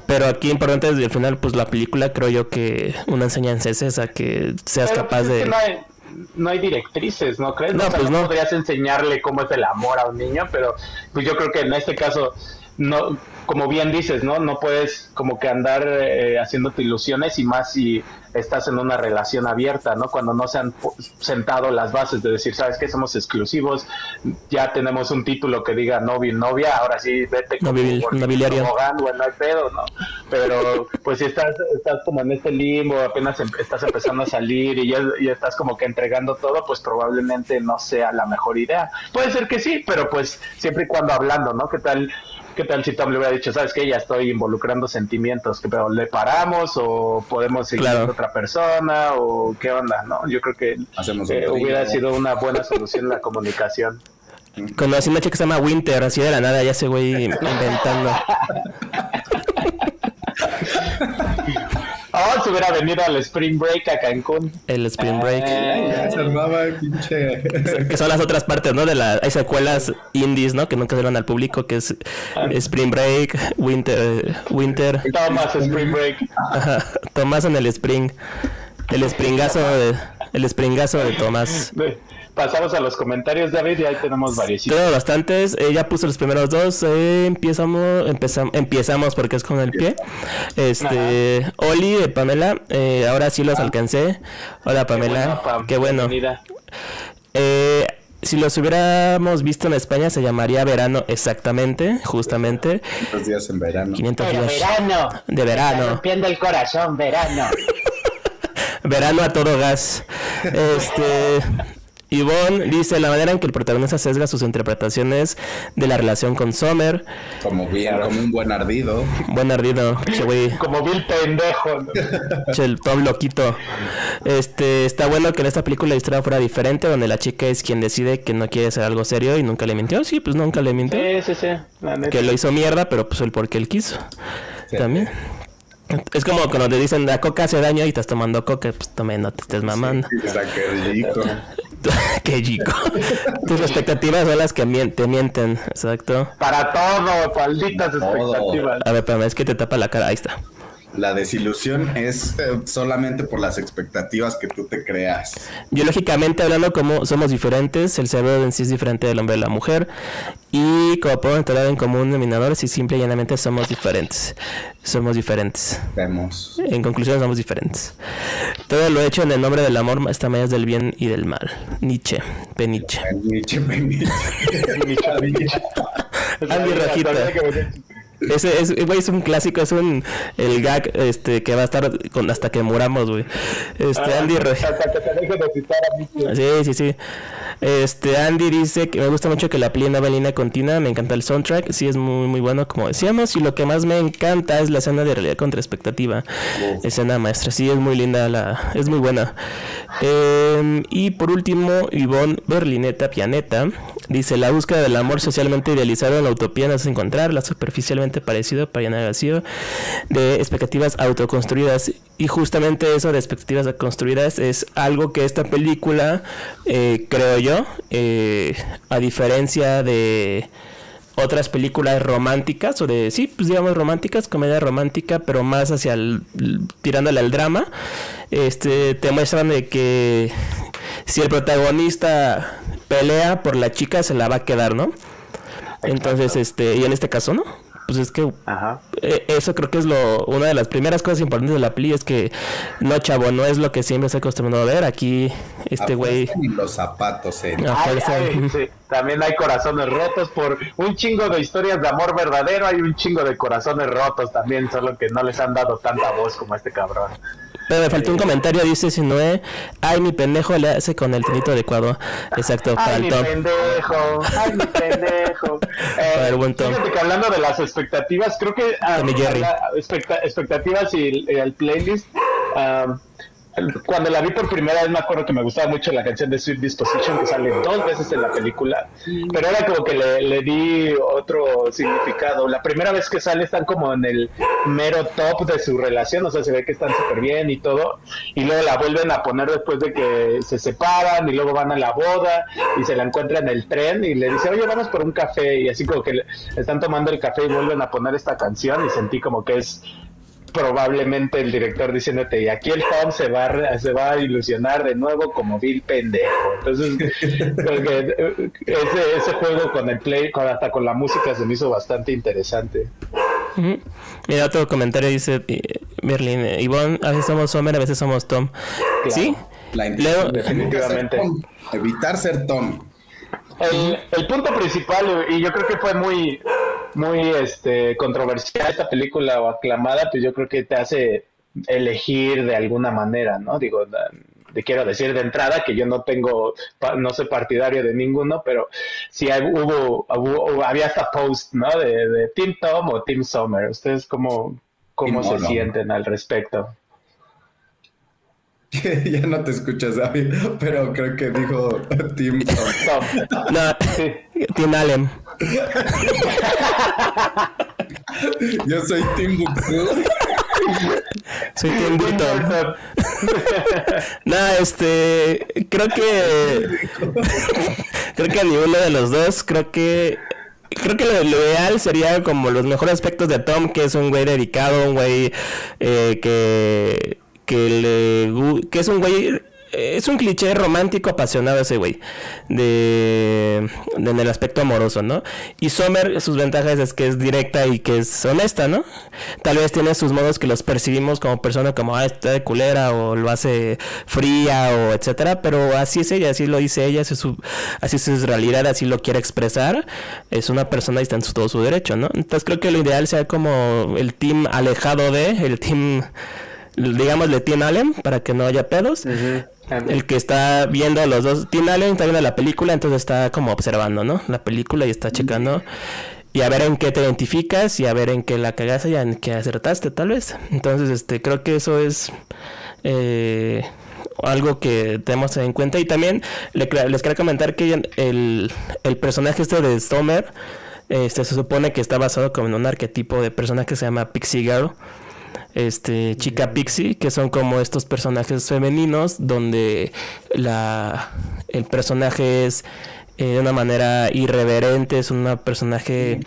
pero aquí importante desde el final pues la película creo yo que una enseñanza es esa que seas capaz de no hay directrices, ¿no crees? No, pues no podrías enseñarle cómo es el amor a un niño, pero pues yo creo que en este caso no, como bien dices, ¿no? No puedes como que andar eh, haciéndote ilusiones y más si estás en una relación abierta, ¿no? Cuando no se han sentado las bases de decir, ¿sabes qué? Somos exclusivos, ya tenemos un título que diga novio y novia, ahora sí, vete como nobiliario. bueno, no hay pedo, ¿no? Pero pues si estás, estás como en este limbo, apenas em, estás empezando a salir y ya, ya estás como que entregando todo, pues probablemente no sea la mejor idea. Puede ser que sí, pero pues siempre y cuando hablando, ¿no? ¿Qué tal? ¿Qué tal si Tom le hubiera dicho, sabes que ya estoy involucrando sentimientos, que pero le paramos o podemos seguir con otra persona o qué onda, ¿no? Yo creo que eh, hubiera sido una buena solución la comunicación. Conocí una chica que se llama Winter, así de la nada, ya se voy inventando. Oh, se hubiera venido al Spring Break a Cancún. El Spring Break. Que son las otras partes, ¿no? De las hay secuelas indies, ¿no? Que nunca se al público, que es ah. Spring Break, Winter, Winter. Tomás Spring Break. Tomás en el Spring. El springazo de, el springazo de Tomás pasamos a los comentarios, David, y ahí tenemos varios. Tengo bastantes. Ella puso los primeros dos. Eh, empezamos, empezamos, empezamos porque es con el pie. Este, Oli, eh, Pamela, eh, ahora sí los ah. alcancé. Hola, Pamela. Qué bueno. Eh, si los hubiéramos visto en España se llamaría verano exactamente, justamente. 500 días en verano. 500 días verano. De verano. rompiendo el corazón, verano. verano a todo gas. Este, Yvonne dice la manera en que el protagonista sesga sus interpretaciones de la relación con Sommer. Como bien, como un buen ardido. Buen ardido, che güey. Como bien pendejo. Che, el Tom loquito. Este, está bueno que en esta película la historia fuera diferente, donde la chica es quien decide que no quiere hacer algo serio y nunca le mintió. Sí, pues nunca le mintió. Sí, sí, sí. Que lo hizo mierda, pero pues el porque él quiso. También. Es como cuando te dicen la coca hace daño y estás tomando coca, pues también no te estés mamando. Sí, rico. qué chico. Tus expectativas son las que te mienten, exacto. Para todo, malditas expectativas. A ver, pero es que te tapa la cara, ahí está. La desilusión es eh, solamente por las expectativas que tú te creas. Biológicamente hablando, como somos diferentes, el cerebro en sí es diferente del hombre y la mujer. Y como puedo entrar en común denominador, si simple y llanamente somos diferentes. Somos diferentes. Vemos. En conclusión, somos diferentes. Todo lo hecho en el nombre del amor está más del bien y del mal. Nietzsche, Peniche. Nietzsche, Peniche. Andy Rajita. Ese es, güey, es un clásico, es un el gag este que va a estar con, hasta que muramos, güey. Este ah, Andy Sí, sí, sí. Este Andy dice que me gusta mucho que la plena va línea continua, me encanta el soundtrack, sí es muy muy bueno como decíamos y lo que más me encanta es la escena de realidad contra expectativa. Escena maestra, sí es muy linda la es muy buena. Em, y por último, Ivonne Berlineta Pianeta dice la búsqueda del amor socialmente idealizado en la utopía no es encontrar la superficialmente parecido para llenar el vacío de expectativas autoconstruidas. Y justamente eso de expectativas construidas es algo que esta película, eh, creo yo, eh, a diferencia de otras películas románticas o de sí pues digamos románticas comedia romántica pero más hacia el tirándole al drama este te muestran de que si el protagonista pelea por la chica se la va a quedar no entonces este y en este caso no pues es que eh, eso creo que es lo una de las primeras cosas importantes de la peli es que no chavo no es lo que siempre se acostumbrado a ver. Aquí este güey los zapatos eh. también hay corazones rotos por un chingo de historias de amor verdadero hay un chingo de corazones rotos también solo que no les han dado tanta voz como este cabrón pero me faltó un comentario, dice si no es, ay mi pendejo le hace con el tonito adecuado. Exacto, para ay, mi pendejo, ay mi pendejo. Eh, fíjate que hablando de las expectativas, creo que ah, expectativas y el, playlist, um, cuando la vi por primera vez me acuerdo que me gustaba mucho la canción de Sweet Disposition que sale dos veces en la película, pero era como que le, di otro significado. La primera vez que sale están como en el mero top de su relación, o sea, se ve que están súper bien y todo, y luego la vuelven a poner después de que se separan y luego van a la boda y se la encuentran en el tren y le dice, oye, vamos por un café y así como que están tomando el café y vuelven a poner esta canción y sentí como que es probablemente el director diciéndote, y aquí el Tom se va, a, se va a ilusionar de nuevo como Bill pendejo. Entonces, ese, ese juego con el play, con, hasta con la música se me hizo bastante interesante. Mira, otro comentario dice Berlín, eh, Ivonne, a veces somos Homer, a veces somos Tom. ¿Sí? La definitivamente. Evitar ser Tom. El, el, punto principal, y yo creo que fue muy, muy este, controversial esta película o aclamada, pues yo creo que te hace elegir de alguna manera, ¿no? Digo, te quiero decir de entrada que yo no tengo, no soy partidario de ninguno, pero sí hubo, había hasta post, ¿no? De, de Team Tom o Team Summer. ¿Ustedes cómo, cómo se sienten al respecto? ya no te escuchas, David, pero creo que dijo Tim Tom. No, Tim Allen. Yo soy Tim. Soy Tim no, este. Creo que. creo que a ninguno de los dos, creo que creo que lo, ideal sería como los mejores aspectos de Tom, que es un güey dedicado, un güey eh, que que le que es un güey es un cliché romántico apasionado ese güey de, en el aspecto amoroso, ¿no? Y Sommer sus ventajas es que es directa y que es honesta, ¿no? Tal vez tiene sus modos que los percibimos como persona como ah, está de culera o lo hace fría o etcétera, pero así es ella, así lo dice ella, así es su, así es su realidad, así lo quiere expresar. Es una persona y está en todo su derecho, ¿no? Entonces creo que lo ideal sea como el team alejado de el team digamos de Tim Allen para que no haya pedos. El que está viendo a los dos, Tim Allen está viendo la película, entonces está como observando, ¿no? La película y está checando y a ver en qué te identificas y a ver en qué la cagaste y en qué acertaste tal vez. Entonces, este, creo que eso es eh, algo que tenemos en cuenta y también les quiero comentar que el, el personaje este de Stomer este, se supone que está basado como en un arquetipo de personaje que se llama Pixie Girl este chica pixie que son como estos personajes femeninos donde la el personaje es eh, de una manera irreverente es un personaje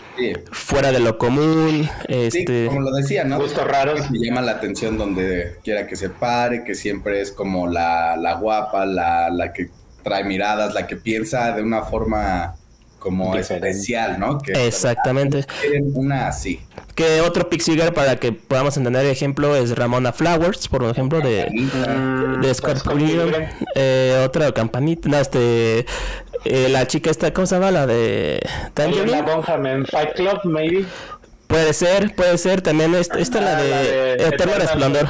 fuera de lo común este como lo decía no justo raro me llama la atención donde quiera que se pare que siempre es como la, la guapa la, la que trae miradas la que piensa de una forma como especial, ¿no? Exactamente. una así. Que otro Pixie para que podamos entender el ejemplo es Ramona Flowers, por ejemplo, de, de Scott eh, otra campanita, no, este, eh, la chica esta, ¿cómo se llama? La de La Bonham Fight Club, maybe. Puede ser, puede ser. También esta, es la ah, de, Eterno Resplandor.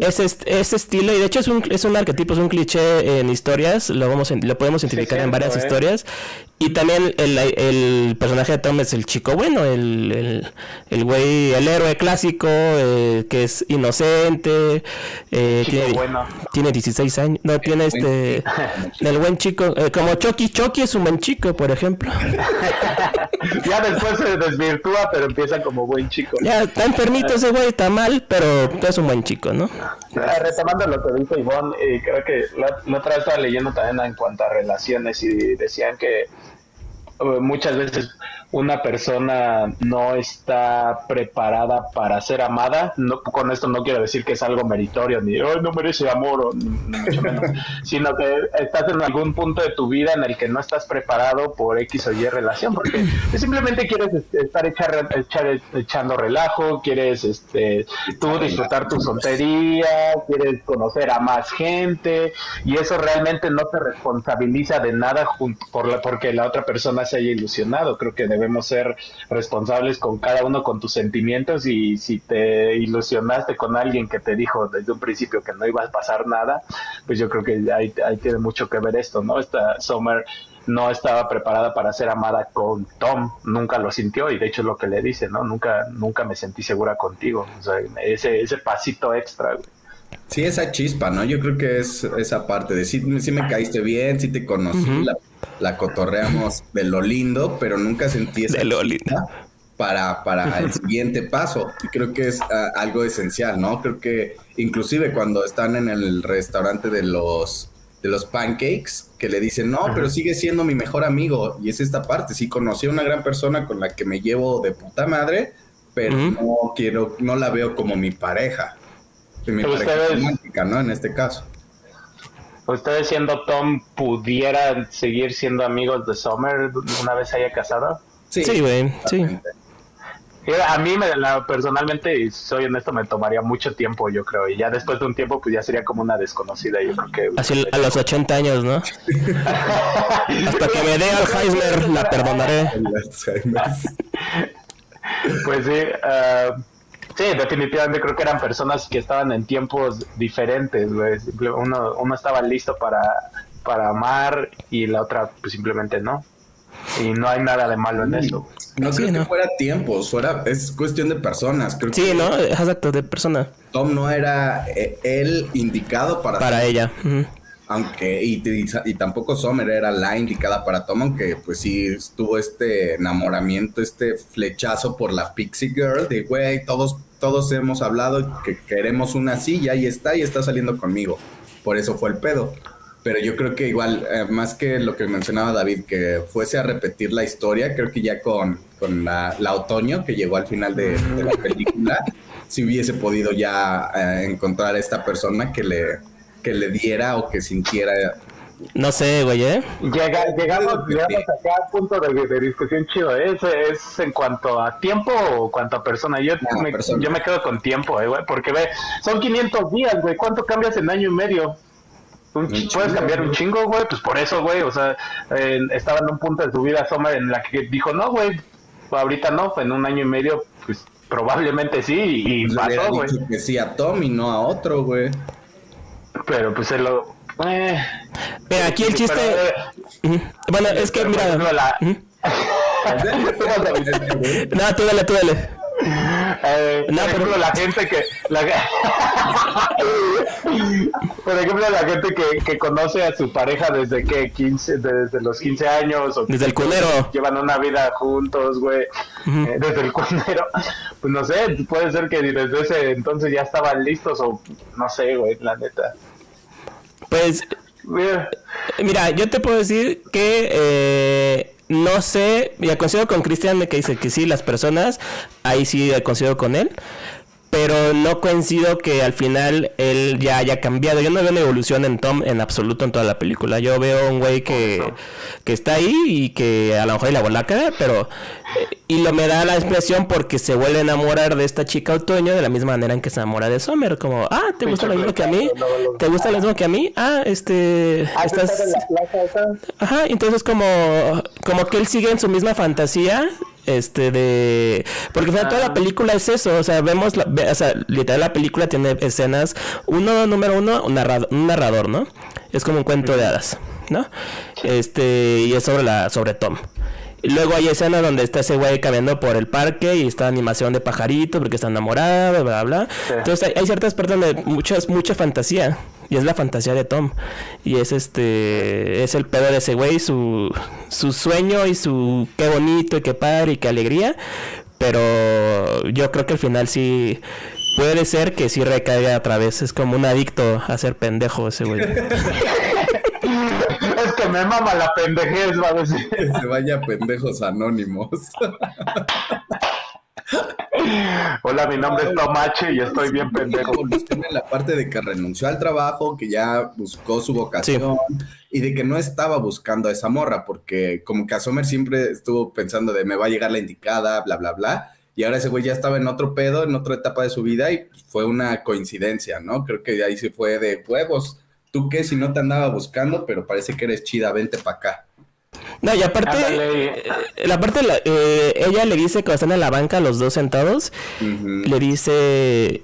ese, ese, estilo, y de hecho es un, es un arquetipo, es un cliché en historias, lo, vamos lo podemos identificar en varias ¿eh? historias. Y también el, el, personaje de Tom es el chico bueno, el, el, el güey, el héroe clásico, eh, que es inocente, eh, tiene, tiene 16 años, no, tiene este, el buen chico, eh, como Chucky, Chucky es un buen chico, por ejemplo. ya después se desvirtúa, pero empieza como buen chico. Ya, está enfermito ese güey, está mal, pero es un buen chico, ¿no? Ah, retomando lo que dijo Ivonne, creo que la, la otra vez estaba leyendo también en cuanto a relaciones y decían que muchas veces una persona no está preparada para ser amada, no, con esto no quiero decir que es algo meritorio, ni no merece amor, o, mucho menos, sino que estás en algún punto de tu vida en el que no estás preparado por X o Y relación, porque simplemente quieres estar echar, echando relajo, quieres este, tú disfrutar tu soltería, quieres conocer a más gente, y eso realmente no te responsabiliza de nada por la, porque la otra persona se haya ilusionado. Creo que debemos ser responsables con cada uno con tus sentimientos y si te ilusionaste con alguien que te dijo desde un principio que no iba a pasar nada, pues yo creo que ahí, tiene mucho que ver esto, ¿no? Esta Summer no estaba preparada para ser amada con Tom, nunca lo sintió y de hecho es lo que le dice, ¿no? Nunca, nunca me sentí segura contigo, o sea, ese, ese pasito extra, Sí, esa chispa, ¿no? Yo creo que es esa parte de sí, sí me caíste bien, sí te conocí, la la cotorreamos de lo lindo, pero nunca sentí esa de lo lindo. Para, para el siguiente paso. Y creo que es ah, algo esencial, ¿no? Creo que inclusive cuando están en el restaurante de los de los pancakes, que le dicen, no, pero sigue siendo mi mejor amigo. Y es esta parte, sí conocí a una gran persona con la que me llevo de puta madre, pero no quiero, no la veo como mi pareja. Mi pareja romántica, ¿no? En este caso. ¿Ustedes siendo Tom pudieran seguir siendo amigos de Summer una vez haya casado? Sí, güey, sí. A mí, me, la, personalmente, y soy honesto, me tomaría mucho tiempo, yo creo. Y ya después de un tiempo, pues ya sería como una desconocida. Yo creo que. Así a los 80 años, ¿no? Hasta que me dé Alzheimer, la perdonaré. pues sí. Uh, Sí, definitivamente creo que eran personas que estaban en tiempos diferentes, güey. Uno, uno estaba listo para, para amar y la otra pues simplemente no. Y no hay nada de malo en eso. No creo que fuera tiempos, fuera, es cuestión de personas. Creo sí, ¿no? Exacto, de persona. Tom no era eh, el indicado para... Para ella. Aunque, y, y, tampoco Summer era la indicada para Tom, aunque pues sí tuvo este enamoramiento, este flechazo por la Pixie Girl, de güey, todos, todos hemos hablado que queremos una silla y está y está saliendo conmigo. Por eso fue el pedo. Pero yo creo que igual, eh, más que lo que mencionaba David, que fuese a repetir la historia, creo que ya con, con la, otoño que llegó al final de, la película, si hubiese podido ya eh, encontrar a esta persona que le, que le diera o que sintiera. No sé, güey, ¿eh? llegamos, llegamos acá al punto de, discusión chido. ¿eh? ¿Es, ¿Es en cuanto a tiempo o cuanto a persona? Yo, me, yo me quedo con tiempo, ¿eh, güey, porque ve, son 500 días, güey. ¿Cuánto cambias en año y medio? puedes cambiar un chingo, güey, pues por eso, güey, o sea, estaba en un punto de su vida Soma en la que dijo, no, güey, ahorita no, en un año y medio, pues probablemente sí, y pues pasó, güey. que sí a Tom y no a otro, güey. Pero pues se lo... Eh. Mira, aquí el chiste... Bueno, es que, mira... no, tú dale, tú dale. Eh, por ejemplo, la gente que. por ejemplo, la gente que, que, conoce a su pareja desde que 15, desde los 15 años. O desde el cunero. Llevan una vida juntos, güey. Eh, desde el cunero. Pues no sé, puede ser que desde ese entonces ya estaban listos o no sé, güey, la neta. Pues. Mira, yo te puedo decir que. Eh, no sé, ya coincido con Cristian de que dice que sí, las personas, ahí sí coincido con él, pero no coincido que al final él ya haya cambiado. Yo no veo una evolución en Tom en absoluto en toda la película. Yo veo un güey que, que está ahí y que a lo mejor la bola cae, pero y lo me da la expresión porque se vuelve a enamorar de esta chica otoño de la misma manera en que se enamora de Summer, como, ah, ¿te gusta lo mismo que a mí? ¿Te gusta lo mismo que a mí? Ah, este, ah, estás... Ajá, entonces como, como que él sigue en su misma fantasía, este, de... Porque toda la ah. película es eso, o sea, vemos, la, o sea, literal la película tiene escenas, uno, número uno, un narrador, un narrador ¿no? Es como un cuento de hadas, ¿no? Este, y es sobre la, sobre Tom. Luego hay escenas donde está ese güey caminando por el parque y está animación de pajarito porque está enamorado, bla, bla, bla. Entonces hay, ciertas partes donde muchas, mucha fantasía. Y es la fantasía de Tom. Y es este, es el pedo de ese güey, su, su sueño y su qué bonito y qué padre y qué alegría. Pero yo creo que al final sí puede ser que sí recaiga otra vez. Es como un adicto a ser pendejo ese güey. me mama la pendejez, va a decir. Que se vaya pendejos anónimos. Hola, mi nombre es Tomache y estoy bien pendejo. En la parte de que renunció al trabajo, que ya buscó su vocación y de que no estaba buscando a esa morra, porque como que a Sommer siempre estuvo pensando de me va a llegar la indicada, bla, bla, bla. Y ahora ese güey ya estaba en otro pedo, en otra etapa de su vida y fue una coincidencia, ¿no? Creo que de ahí se fue de huevos tú qué si no te andaba buscando, pero parece que eres chida, vente para acá. No, y aparte, eh, la parte, eh, ella le dice que están en la banca los dos sentados, le dice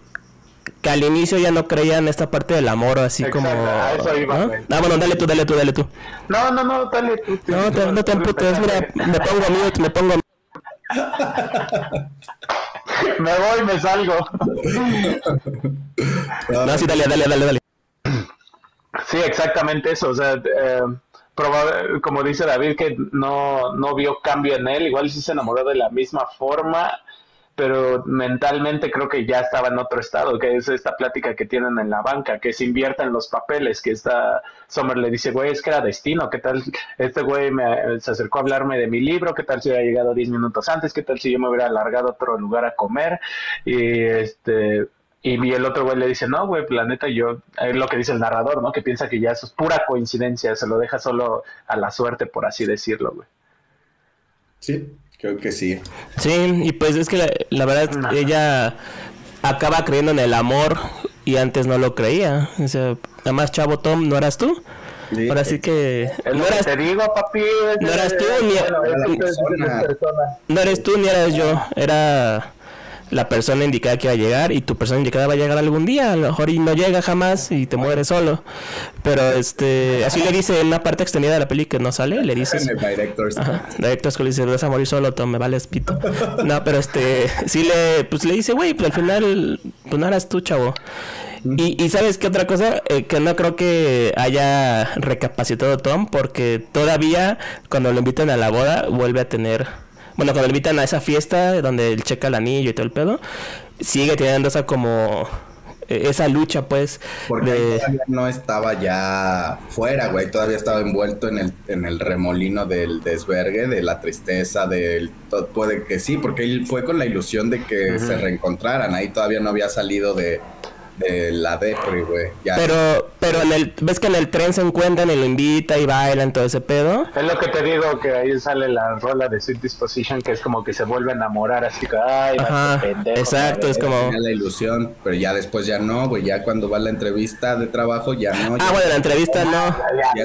que al inicio ya no creía en esta parte del amor, así como... Ah, ah, bueno, dale tú, dale tú, dale tú. No, no, no, dale tú. No, te, no te emputes, mira, me pongo mute, me pongo me voy, me salgo. no, sí, dale, dale, dale, dale. Sí, exactamente eso. O sea, eh, como dice David, que no, no vio cambio en él, igual sí se enamoró de la misma forma, pero mentalmente creo que ya estaba en otro estado, que es esta plática que tienen en la banca, que se invierten los papeles, que está, Sommer le dice, güey, es que era destino, ¿qué tal? Este güey me, se acercó a hablarme de mi libro, ¿qué tal si hubiera llegado 10 minutos antes? ¿Qué tal si yo me hubiera alargado a otro lugar a comer? Y este, y el otro güey le dice, no, güey, planeta, yo, es lo que dice el narrador, ¿no? Que piensa que ya eso es pura coincidencia, se lo deja solo a la suerte, por así decirlo, güey. Sí, creo que sí. Sí, y pues es que la, verdad, ella acaba creyendo en el amor y antes no lo creía. O sea, además, chavo Tom, ¿no eras tú? Ahora sí que. no eras, te digo, papi. No eras tú ni. no eres tú ni eras yo. Era la persona indicada que va a llegar y tu persona indicada va a llegar algún día, a lo mejor y no llega jamás y te mueres solo. Pero este, así le dice en una parte extendida de la peli que no sale, le dices... Director's Director's le dice, vas a morir solo, Tom, me vale pito. No, pero este, sí le, pues le dice, güey, pues al final, pues no eras tú, chavo. Y, y, sabes qué otra cosa, eh, que no creo que haya recapacitado Tom, porque todavía cuando lo invitan a la boda vuelve a tener bueno, cuando le invitan a esa fiesta donde él checa el anillo y todo el pedo, sigue teniendo esa como eh, esa lucha, pues. Porque todavía no estaba ya fuera, güey. Todavía estaba envuelto en el, en el remolino del desvergue, de la tristeza, del. Puede que sí, porque él fue con la ilusión de que se reencontraran. Ahí todavía no había salido de, de la depre, güey. Pero, pero en el, ves que en el tren se encuentran y lo invita y bailan todo ese pedo. Es lo que te digo, que ahí sale la rola de Sweet Disposition, que es como que se vuelve a enamorar, así que, ay, Ajá, pendejo, Exacto, es como... La ilusión, pero ya después ya no, güey, ya cuando va la entrevista de trabajo ya no. Ah, bueno, la entrevista no. Ya, ya,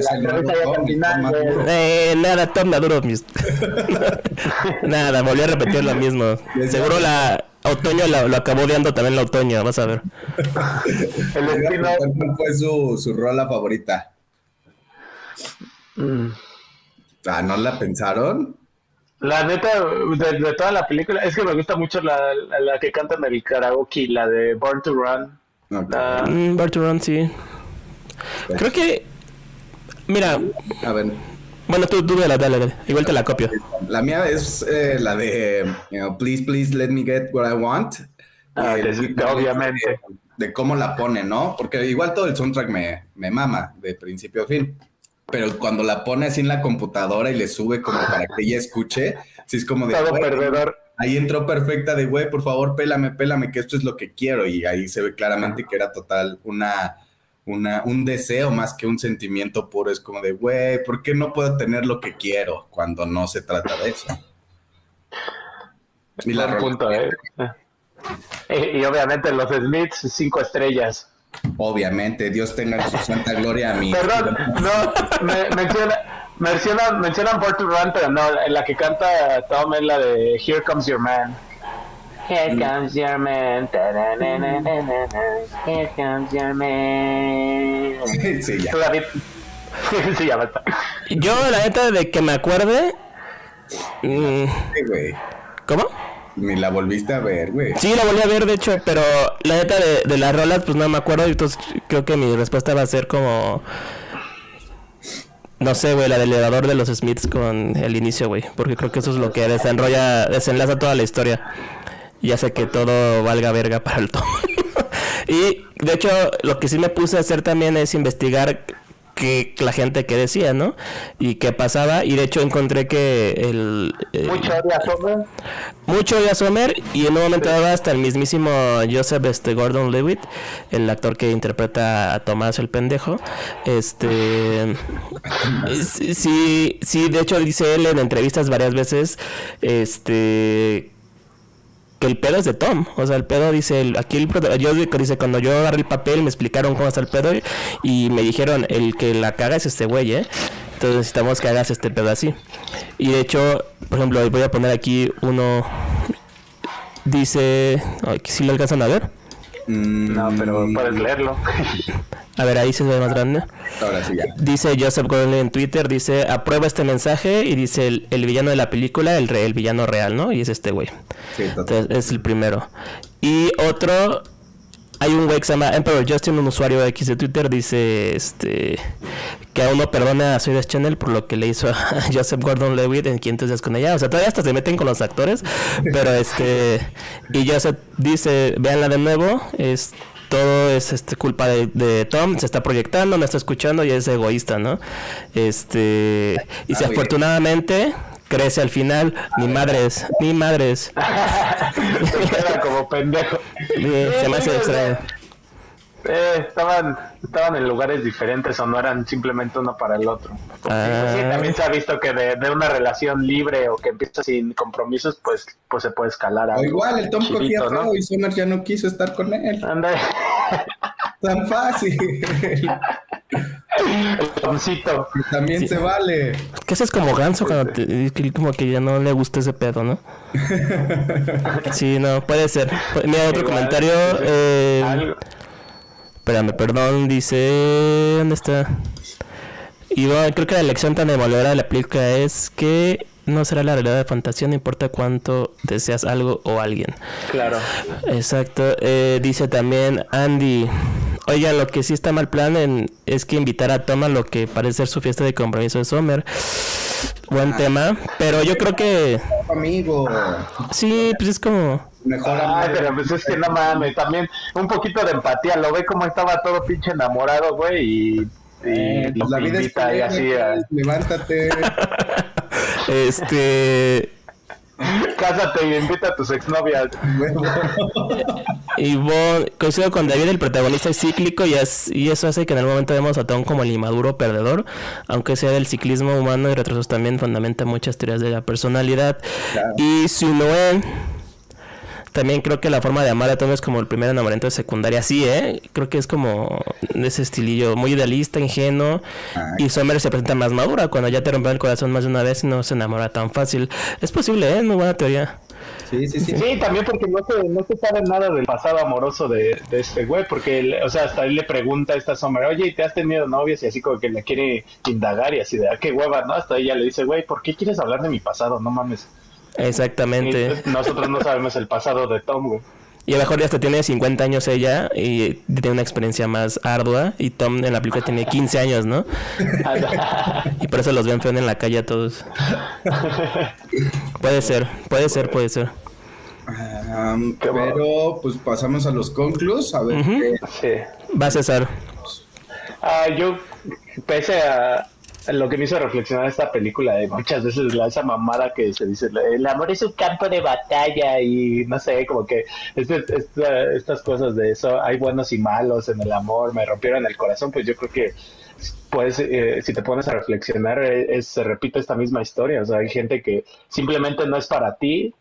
eh, nada, Tom Maduro, mis... nada, volví a repetir lo mismo. Seguro la Otoño lo, acabó odiando también la Otoño, vas a ver. El destino fue su, su rola favorita? Mm. Ah, ¿no la pensaron? La neta, de, toda la película, es que me gusta mucho la, la, que cantan el karaoke, la de Born to Run. Mm, Born to Run, sí. Creo que. Mira. A ver. Bueno, tú, tú dale, dale, dale. Igual te la copio. La mía es eh, la de Please, please let me get what I want. Ah, obviamente. De, cómo la pone, ¿no? Porque igual todo el soundtrack me, me mama de principio a fin. Pero cuando la pone así en la computadora y le sube como para que ella escuche, sí es como de. Todo perdedor. Ahí entró perfecta de, güey, por favor, pélame, pélame, que esto es lo que quiero. Y ahí se ve claramente que era total una una, un deseo más que un sentimiento puro. Es como de, güey, ¿por qué no puedo tener lo que quiero cuando no se trata de eso? Y la punto, ¿eh? Y, obviamente los Smiths, cinco estrellas. Obviamente, Dios tenga su santa gloria a mí. Perdón, no, me, menciona, mencionan, mencionan Run, pero no, la que canta Tom es la de Here Comes Your Man. Here comes your man. Here comes your man. Sí, ya. sí, ya basta. Yo, la neta, de que me acuerde. Mm, sí, güey. ¿Cómo? Ni la volviste a ver, güey. Sí, la volví a ver, de hecho, pero la neta de, de las rolas, pues no me acuerdo. Entonces creo que mi respuesta va a ser como. No sé, güey, la del elevador de los Smiths con el inicio, güey. Porque creo que eso es lo que desenrolla, desenlaza toda la historia y hace que todo valga verga para el todo. y de hecho, lo que sí me puse a hacer también es investigar qué la gente que decía, ¿no? Y qué pasaba. Y de hecho encontré que el... Eh, mucho odia Sommer. Mucho odia Sommer. Y en un momento dado hasta el mismísimo Joseph este, Gordon Lewitt, el actor que interpreta a Tomás el pendejo. Este... sí, sí, de hecho dice él en entrevistas varias veces, este que el pedo es de Tom. O sea, el pedo dice, aquí el yo dice, cuando yo agarré el papel me explicaron cómo está el pedo y me dijeron, el que la caga es este güey, ¿eh? Entonces necesitamos que hagas este pedo así. Y de hecho, por ejemplo, voy a poner aquí uno, dice, si lo alcanzan a ver. Mm, no, pero puedes leerlo. A ver, ahí se ve más grande. Ahora sí ya. Dice Joseph Gordon en Twitter, dice, aprueba este mensaje y dice el, villano de la película, el, el villano real, ¿no? Y es este güey. Sí, Entonces, es el primero. Y otro, hay un güey que se llama Emperor Justin, un usuario X de Twitter, dice este que aún no perdona a Soydas Channel por lo que le hizo a Joseph Gordon Levitt en Quintos días con ella. O sea, todavía hasta se meten con los actores. Pero este. Y Joseph dice: Veanla de nuevo. Es todo es este culpa de, Tom, se está proyectando, me está escuchando y es egoísta, ¿no? Este, y si afortunadamente crece al final, ni madres, ni madres. se como pendejo. se me hace extraño. Eh, estaban, estaban en lugares diferentes o no eran simplemente uno para el otro. Ah. también se ha visto que de, una relación libre o que empieza sin compromisos, pues, pues se puede escalar a. igual, el Tom cogía ¿no? y Summer ya no quiso estar con él. Anda. Tan fácil. el Tomcito. También se vale. Que eso es como ganso cuando como que ya no le gusta ese pedo, ¿no? sí, no, puede ser. Mira, otro comentario. Eh, Espérame, perdón, dice. ¿Dónde está? Y bueno, creo que la lección tan demoledora de la película es que no será la realidad de fantasía, no importa cuánto deseas algo o alguien. Claro. Exacto. Eh, dice también Andy. Oiga, lo que sí está mal plan en, es que invitar a Tom a lo que parece ser su fiesta de compromiso de Summer. Buen tema. Pero yo creo que. Amigo. Sí, pues es como. Mejor Ay, pero pues es que no mames, también un poquito de empatía, lo ve como estaba todo pinche enamorado, güey, y, eh, pues la vida invita es así Levántate. este... Cásate y invita a tus exnovias. y vos, coincido con David, el protagonista es cíclico y, y eso hace que en algún momento vemos a Tom como el inmaduro perdedor, aunque sea del ciclismo humano y retrasos también fundamenta muchas teorías de la personalidad. Y si no es también creo que la forma de amar a Tom es como el primer enamoramiento de secundaria. Sí, ¿eh? Creo que es como ese estilillo muy idealista, ingenuo. Y Summer se presenta más madura cuando ya te rompe el corazón más de una vez y no se enamora tan fácil. Es posible, ¿eh? Muy buena teoría. Sí, sí, sí. Sí, también porque no se, no se sabe nada del pasado amoroso de, de este güey, porque, o sea, hasta él le pregunta a esta Summer, oye, ¿y te has tenido novias? Y así como que le quiere indagar y así de, ¿a ah, qué hueva, no? Hasta ella le dice, güey, ¿por qué quieres hablar de mi pasado? No mames. Exactamente. nosotros no sabemos el pasado de Tom, Y a lo mejor ya hasta tiene 50 años ella y tiene una experiencia más ardua. Y Tom en la película tiene 15 años, ¿no? y por eso los ven feo en la calle a todos. puede ser, puede ser, puede ser. pero pues pasamos a los conclus, a ver qué... Va a César. Ah, yo, pese a, lo que me hizo reflexionar esta película de muchas veces la esa mamada que se dice el amor es un campo de batalla y no sé como que este, estas cosas de eso hay buenos y malos en el amor me rompieron el corazón pues yo creo que pues si te pones a reflexionar eh, se repite esta misma historia o sea hay gente que simplemente no es para ti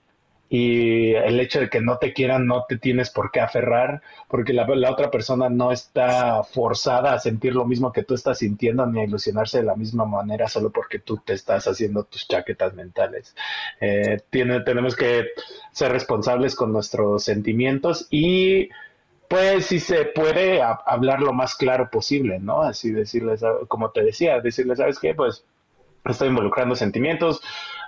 y el hecho de que no te quieran no te tienes por qué aferrar porque la, otra persona no está forzada a sentir lo mismo que tú estás sintiendo ni a ilusionarse de la misma manera solo porque tú te estás haciendo tus chaquetas mentales. Eh, tiene, tenemos que ser responsables con nuestros sentimientos y pues si se puede hablar lo más claro posible, ¿no? Así decirles, como te decía, decirles, ¿sabes qué? Pues estoy involucrando sentimientos,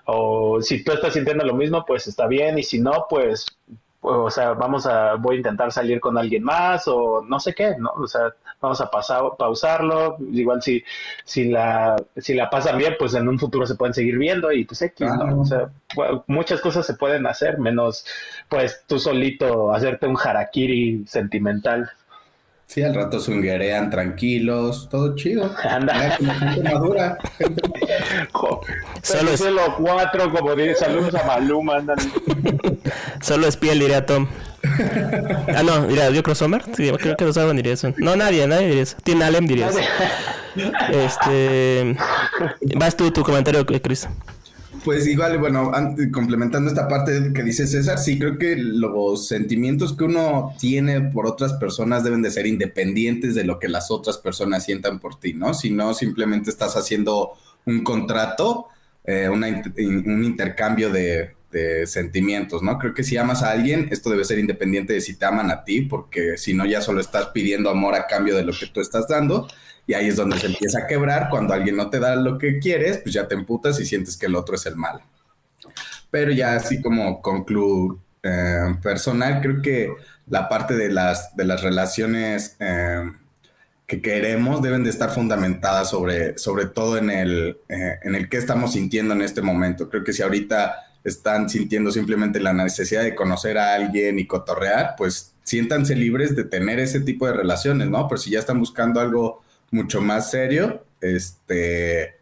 o si tú estás sintiendo lo mismo, pues está bien, y si no, pues, o sea, vamos a, voy a intentar salir con alguien más, o no sé qué, ¿no? O sea, vamos a pasar, pausarlo, igual si, si la, si la pasan bien, pues en un futuro se pueden seguir viendo, y pues X, ¿no? O sea, muchas cosas se pueden hacer, menos, pues, tú solito hacerte un harakiri sentimental. Sí, al rato swingerean tranquilos, todo chido. Anda. gente madura. Solo es... los cuatro, como dice, saludos a Maluma, andan. Solo es piel, diría Tom. ah, no, diría, yo creo Sommer. Sí, creo que los saben diría eso. No, nadie, nadie diría eso. Tiene Alem diría eso. Este. Vas tú, tu comentario, Chris. Pues igual, bueno, complementando esta parte que dice César, sí creo que los sentimientos que uno tiene por otras personas deben de ser independientes de lo que las otras personas sientan por ti, ¿no? Si no, simplemente estás haciendo un contrato, eh, un intercambio de, de sentimientos, ¿no? Creo que si amas a alguien, esto debe ser independiente de si te aman a ti, porque si no, ya solo estás pidiendo amor a cambio de lo que tú estás dando. Y ahí es donde se empieza a quebrar. Cuando alguien no te da lo que quieres, pues ya te emputas y sientes que el otro es el mal. Pero ya así como concluyo eh, personal, creo que la parte de las, de las relaciones eh, que queremos deben de estar fundamentadas sobre, sobre todo en el, eh, en el que estamos sintiendo en este momento. Creo que si ahorita están sintiendo simplemente la necesidad de conocer a alguien y cotorrear, pues siéntanse libres de tener ese tipo de relaciones, ¿no? Pero si ya están buscando algo mucho más serio, este,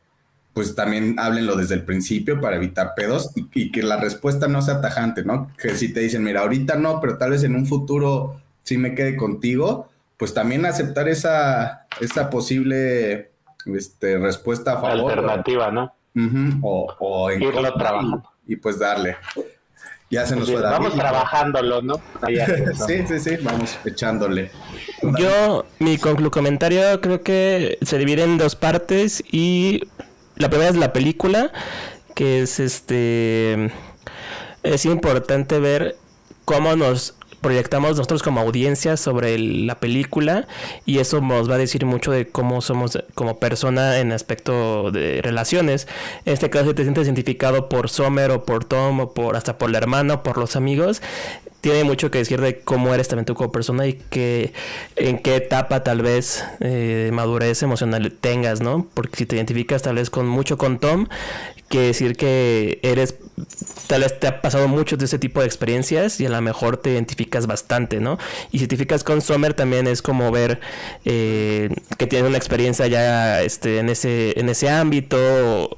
pues también háblenlo desde el principio para evitar pedos y, que la respuesta no sea tajante, ¿no? Que si te dicen, mira, ahorita no, pero tal vez en un futuro sí me quede contigo, pues también aceptar esa, esa posible este, respuesta a favor. Alternativa, ¿no? o, o en Irlo trabajando. Y, pues darle. Ya se nos fue Vamos trabajándolo, ¿no? sí, sí, sí, vamos echándole. Yo, mi comentario creo que se divide en dos partes y la primera es la película, que es este... Es importante ver cómo nos proyectamos nosotros como audiencia sobre la película y eso nos va a decir mucho de cómo somos como persona en aspecto de relaciones. En este caso, si te sientes identificado por Sommer o por Tom o por hasta por la hermana o por los amigos, tiene mucho que decir de cómo eres también tú como persona y que en qué etapa tal vez eh, madurez emocional tengas, ¿no? Porque si te identificas tal vez con mucho con Tom, quiere decir que eres tal vez te ha pasado mucho de ese tipo de experiencias y a lo mejor te identificas bastante, ¿no? Y si te identificas con Sommer también es como ver eh, que tienes una experiencia ya este, en, ese, en ese ámbito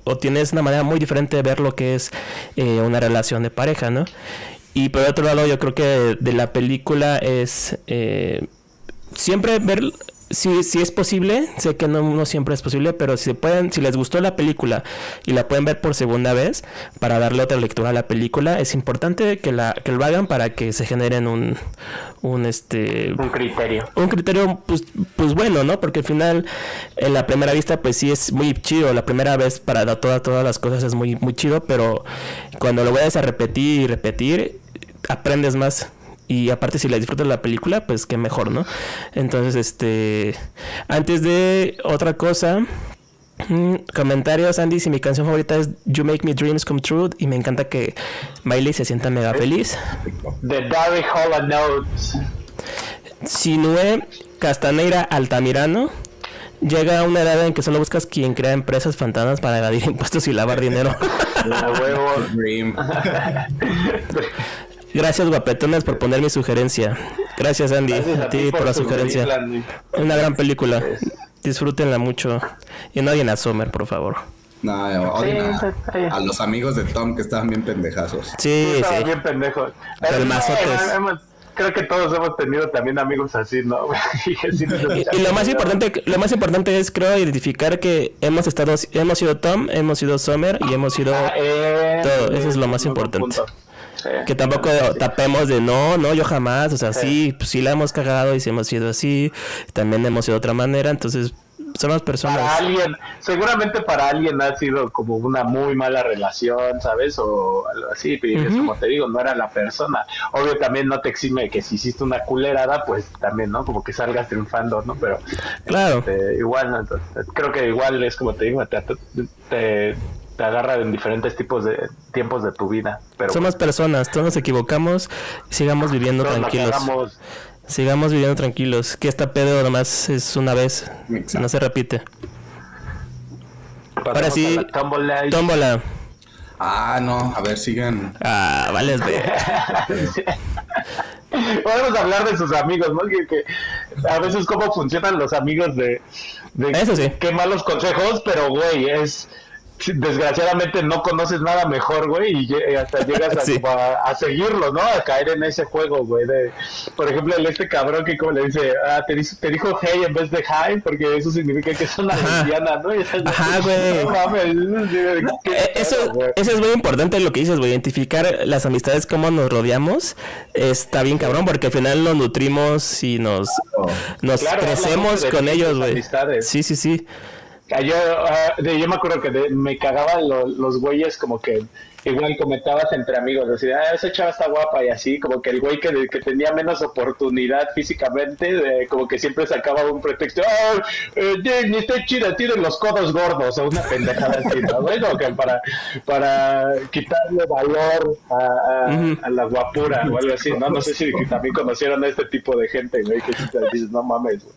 o, tienes una manera muy diferente de ver lo que es eh, una relación de pareja, ¿no? Y por otro lado, yo creo que de la película es eh, siempre ver si, si es posible, sé que no, no, siempre es posible, pero si pueden, si les gustó la película y la pueden ver por segunda vez para darle otra lectura a la película, es importante que la que lo hagan para que se generen un un este un criterio. Un criterio pues pues bueno, ¿no? Porque al final en la primera vista pues sí es muy chido, la primera vez para todas todas las cosas es muy muy chido, pero cuando lo vayas a repetir y repetir aprendes más y aparte si la disfrutas la película, pues qué mejor, ¿no? Entonces, este, antes de otra cosa, mm, comentarios, Andy, si mi canción favorita es You Make Me Dreams Come True y me encanta que Miley se sienta mega feliz. The Darry Hollow Notes. Sinue Castaneira Altamirano. Llega a una edad en que solo buscas quien crea empresas fantasmas para evadir impuestos y lavar dinero. Gracias, guapetones, por poner mi sugerencia. Gracias, Andy, a, ti por, la sugerencia. Una gran película. Disfrútenla mucho. Y no odien a Sommer, por favor. No, odien a, los amigos de Tom que estaban bien pendejazos. Sí, sí. bien pendejos. creo que todos hemos tenido también amigos así, ¿no? y, lo más importante, lo más importante es creo identificar que hemos estado, hemos sido Tom, hemos sido Sommer y hemos sido ah, eh, todo. Eso es lo más importante. Que tampoco tapemos de no, no, yo jamás, o sea, sí, pues sí la hemos cagado y si hemos sido así, también hemos sido de otra manera, entonces somos personas. Para alguien, seguramente para alguien ha sido como una muy mala relación, ¿sabes? O algo así, pero como te digo, no era la persona. Obvio también no te exime que si hiciste una culerada, pues también, ¿no? Como que salgas triunfando, ¿no? Pero claro. Este, igual, creo que igual es como te digo, te, te te agarra en diferentes tipos de tiempos de tu vida. Pero Somos personas, todos nos equivocamos, sigamos viviendo tranquilos. Sigamos viviendo tranquilos, que esta pedo nomás es una vez, no se repite. Ahora sí, tómbola. Ah, no, a ver, sigan. Ah, vale, Podemos hablar de sus amigos, ¿no? Que, a veces cómo funcionan los amigos de, de Eso sí. qué malos consejos, pero güey, es desgraciadamente no conoces nada mejor, güey, y hasta llegas a, a, seguirlo, ¿no? A caer en ese juego, güey. De, por ejemplo, el este cabrón que como le dice, ah, te, te dijo hey en vez de hi, porque eso significa que es una lesbiana, ¿no? Ajá, güey. eso, eso es muy importante lo que dices, güey. Identificar las amistades, cómo nos rodeamos, está bien cabrón, porque al final nos nutrimos y nos, nos crecemos con ellos, güey. Sí, sí, sí. Yo, ah, yo me acuerdo que me cagaban los güeyes como que igual comentabas entre amigos, decir, ah, esa chava está guapa y así, como que el güey que, que tenía menos oportunidad físicamente, como que siempre sacaba un pretexto, ah, eh, ni estoy chida, tiene los codos gordos, o una pendejada así, ¿no? Bueno, que para, para quitarle valor a, la guapura o algo así, ¿no? No sé si también conocieron a este tipo de gente, güey, que dices, no mames, güey.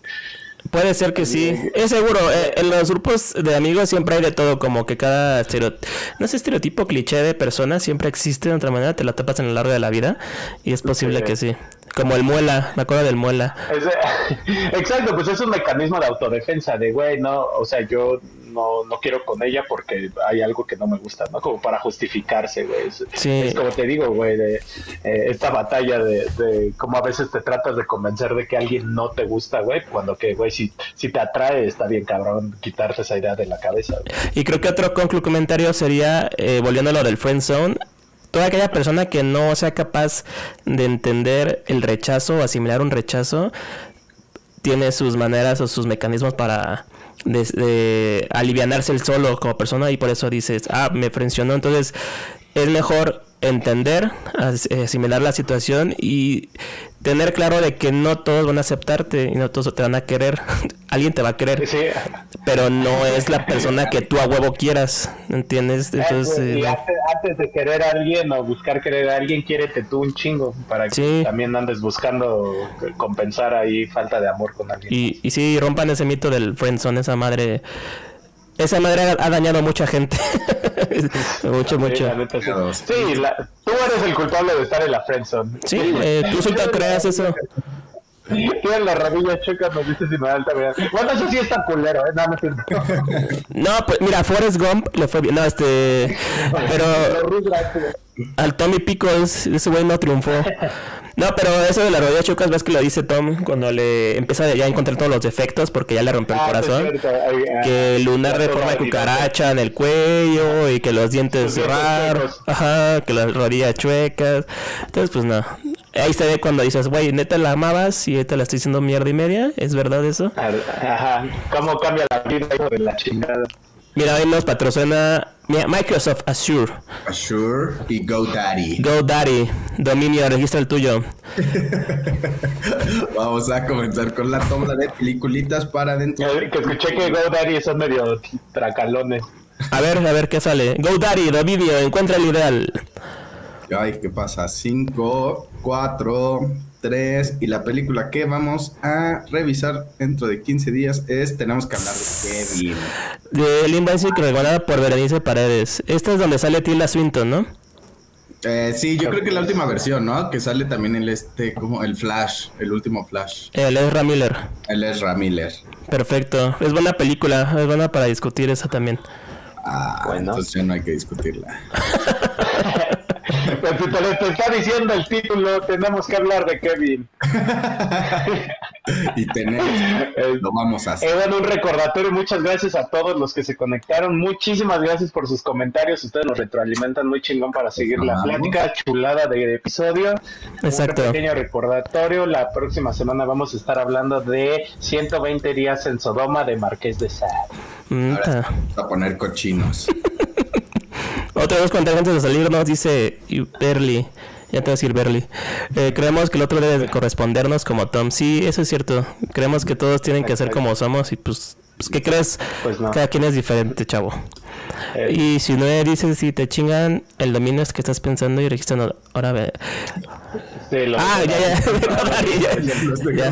Puede ser que sí. Es seguro. Eh, en los grupos de amigos siempre hay de todo. Como que cada estereotipo. No sé, estereotipo cliché de persona siempre existe de otra manera. Te la tapas en el largo de la vida. Y es posible que sí. Como el muela. Me acuerdo del muela. exacto. Pues es un mecanismo de autodefensa. De güey, no. O sea, yo no, no quiero con ella porque hay algo que no me gusta, ¿no? Como para justificarse, güey. Es, como te digo, güey, de eh, esta batalla de, de cómo a veces te tratas de convencer de que alguien no te gusta, güey, cuando que, güey, si, si te atrae, está bien cabrón quitarte esa idea de la cabeza. Y creo que otro comentario sería, eh, volviendo a lo del friend zone, toda aquella persona que no sea capaz de entender el rechazo o asimilar un rechazo, tiene sus maneras o sus mecanismos para de, alivianarse el solo como persona y por eso dices, ah, me frencionó. Entonces es mejor entender, asimilar la situación y tener claro de que no todos van a aceptarte y no todos te van a querer. Alguien te va a querer, pero no es la persona que tú a huevo quieras, ¿entiendes? Entonces, y eh, antes, de querer a alguien o buscar querer a alguien, quiérete tú un chingo para que también andes buscando compensar ahí falta de amor con alguien. Y, y sí, rompan ese mito del friendzone, esa madre esa madre ha dañado a mucha gente. mucho, mucho. Sí, tú eres el culpable de estar en la friendzone. Sí, eh, tú solo creas eso. Tiene la rodilla chueca, nos dice si me da alta Bueno, eso sí está culero, ¿eh? No, no, no, pues mira, Forrest Gump le fue bien. No, este. Pero. Al Tommy Pickles, ese güey no triunfó. No, pero eso de la rodilla chucas, ves que lo dice Tom cuando le empieza ya a encontrar todos los defectos porque ya le rompió el ah, corazón. Ah, que lunar de forma de cucaracha en el cuello y que los dientes raros, ajá, que las rodillas chuecas. Entonces, pues no. Ahí se ve cuando dices, güey, neta la amabas y ahorita la estoy diciendo mierda y media. ¿Es verdad eso? Ajá. ¿Cómo cambia la vida de la chingada? Mira, hoy nos patrocina Microsoft Azure. Azure y GoDaddy. GoDaddy. Dominio, registra el tuyo. Vamos a comenzar con la toma de peliculitas para dentro. Que escuché que GoDaddy son medio tracalones. A ver, a ver qué sale. GoDaddy, Dominio, encuentra el ideal. Ay, ¿qué pasa? 5, 4, 3. Y la película que vamos a revisar dentro de 15 días es Tenemos que hablar de Kevin. De Limbo recordada por Berenice Paredes. Esta es donde sale Tilda Swinton, ¿no? Eh, sí, yo creo que la última versión, ¿no? Que sale también el este, como el Flash, el último Flash. El Ezra Miller. El Ezra Miller. Perfecto. Es buena película, es buena para discutir esa también. Ah, bueno. entonces ya no hay que discutirla. Pues te, está diciendo el título, tenemos que hablar de Kevin. y tenemos, lo vamos a hacer. Eh, bueno, un recordatorio, muchas gracias a todos los que se conectaron, muchísimas gracias por sus comentarios, ustedes nos retroalimentan muy chingón para seguir la plática chulada de episodio. Exacto. Un pequeño recordatorio, la próxima semana vamos a estar hablando de 120 días en Sodoma de Marqués de Sade. Ahora a poner cochinos. Otra vez cuando antes de salir nos dice Berly. Ya te voy a decir Berly. Eh, creemos que el otro debe correspondernos como Tom. Sí, eso es cierto. Creemos que todos tienen que ser como somos y pues, pues ¿qué crees? Pues Cada quien es diferente, chavo. Eh. Y si no dices si te chingan el dominio es que estás pensando y registran ahora ve. Ah, ya,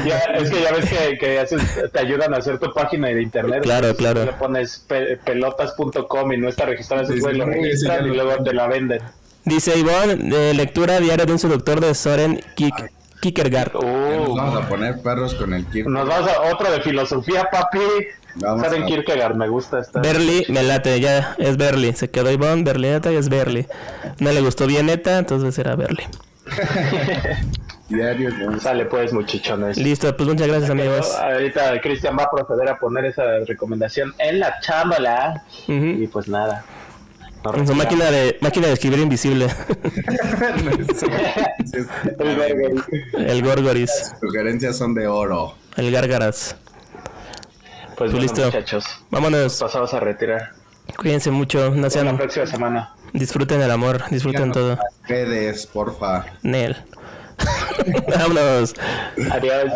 ya. Es que ya ves que, que te ayudan a hacer tu página de internet. Claro, claro. Le pones pelotas.com y no está registrado, ese lo registran y luego te la venden. Dice Ivonne, de lectura diaria de un seductor de Soren Kik Kierkegaard. nos vamos a poner perros con el Kierkegaard. Nos vamos a otro de filosofía, papi. Soren Kierkegaard, me gusta esta. Berly, me late, ya es Berly. Se quedó Ivonne, Berly neta y es Berly. No le gustó bien neta, entonces era Berly. Diario, Sale pues, muchachones. Listo, pues muchas gracias, amigos. Ahorita Cristian va a proceder a poner esa recomendación en la chámbala. Y pues nada. En su máquina de, máquina de escribir invisible. el Gorgoris. El Las sugerencias son de oro. El Gárgaras. Pues, pues listo. muchachos. Vámonos. Pasamos a retirar. Cuídense mucho. No sean... la próxima semana. Disfruten el amor, disfruten todo. Redes, porfa. Nel. Vámonos. Adiós.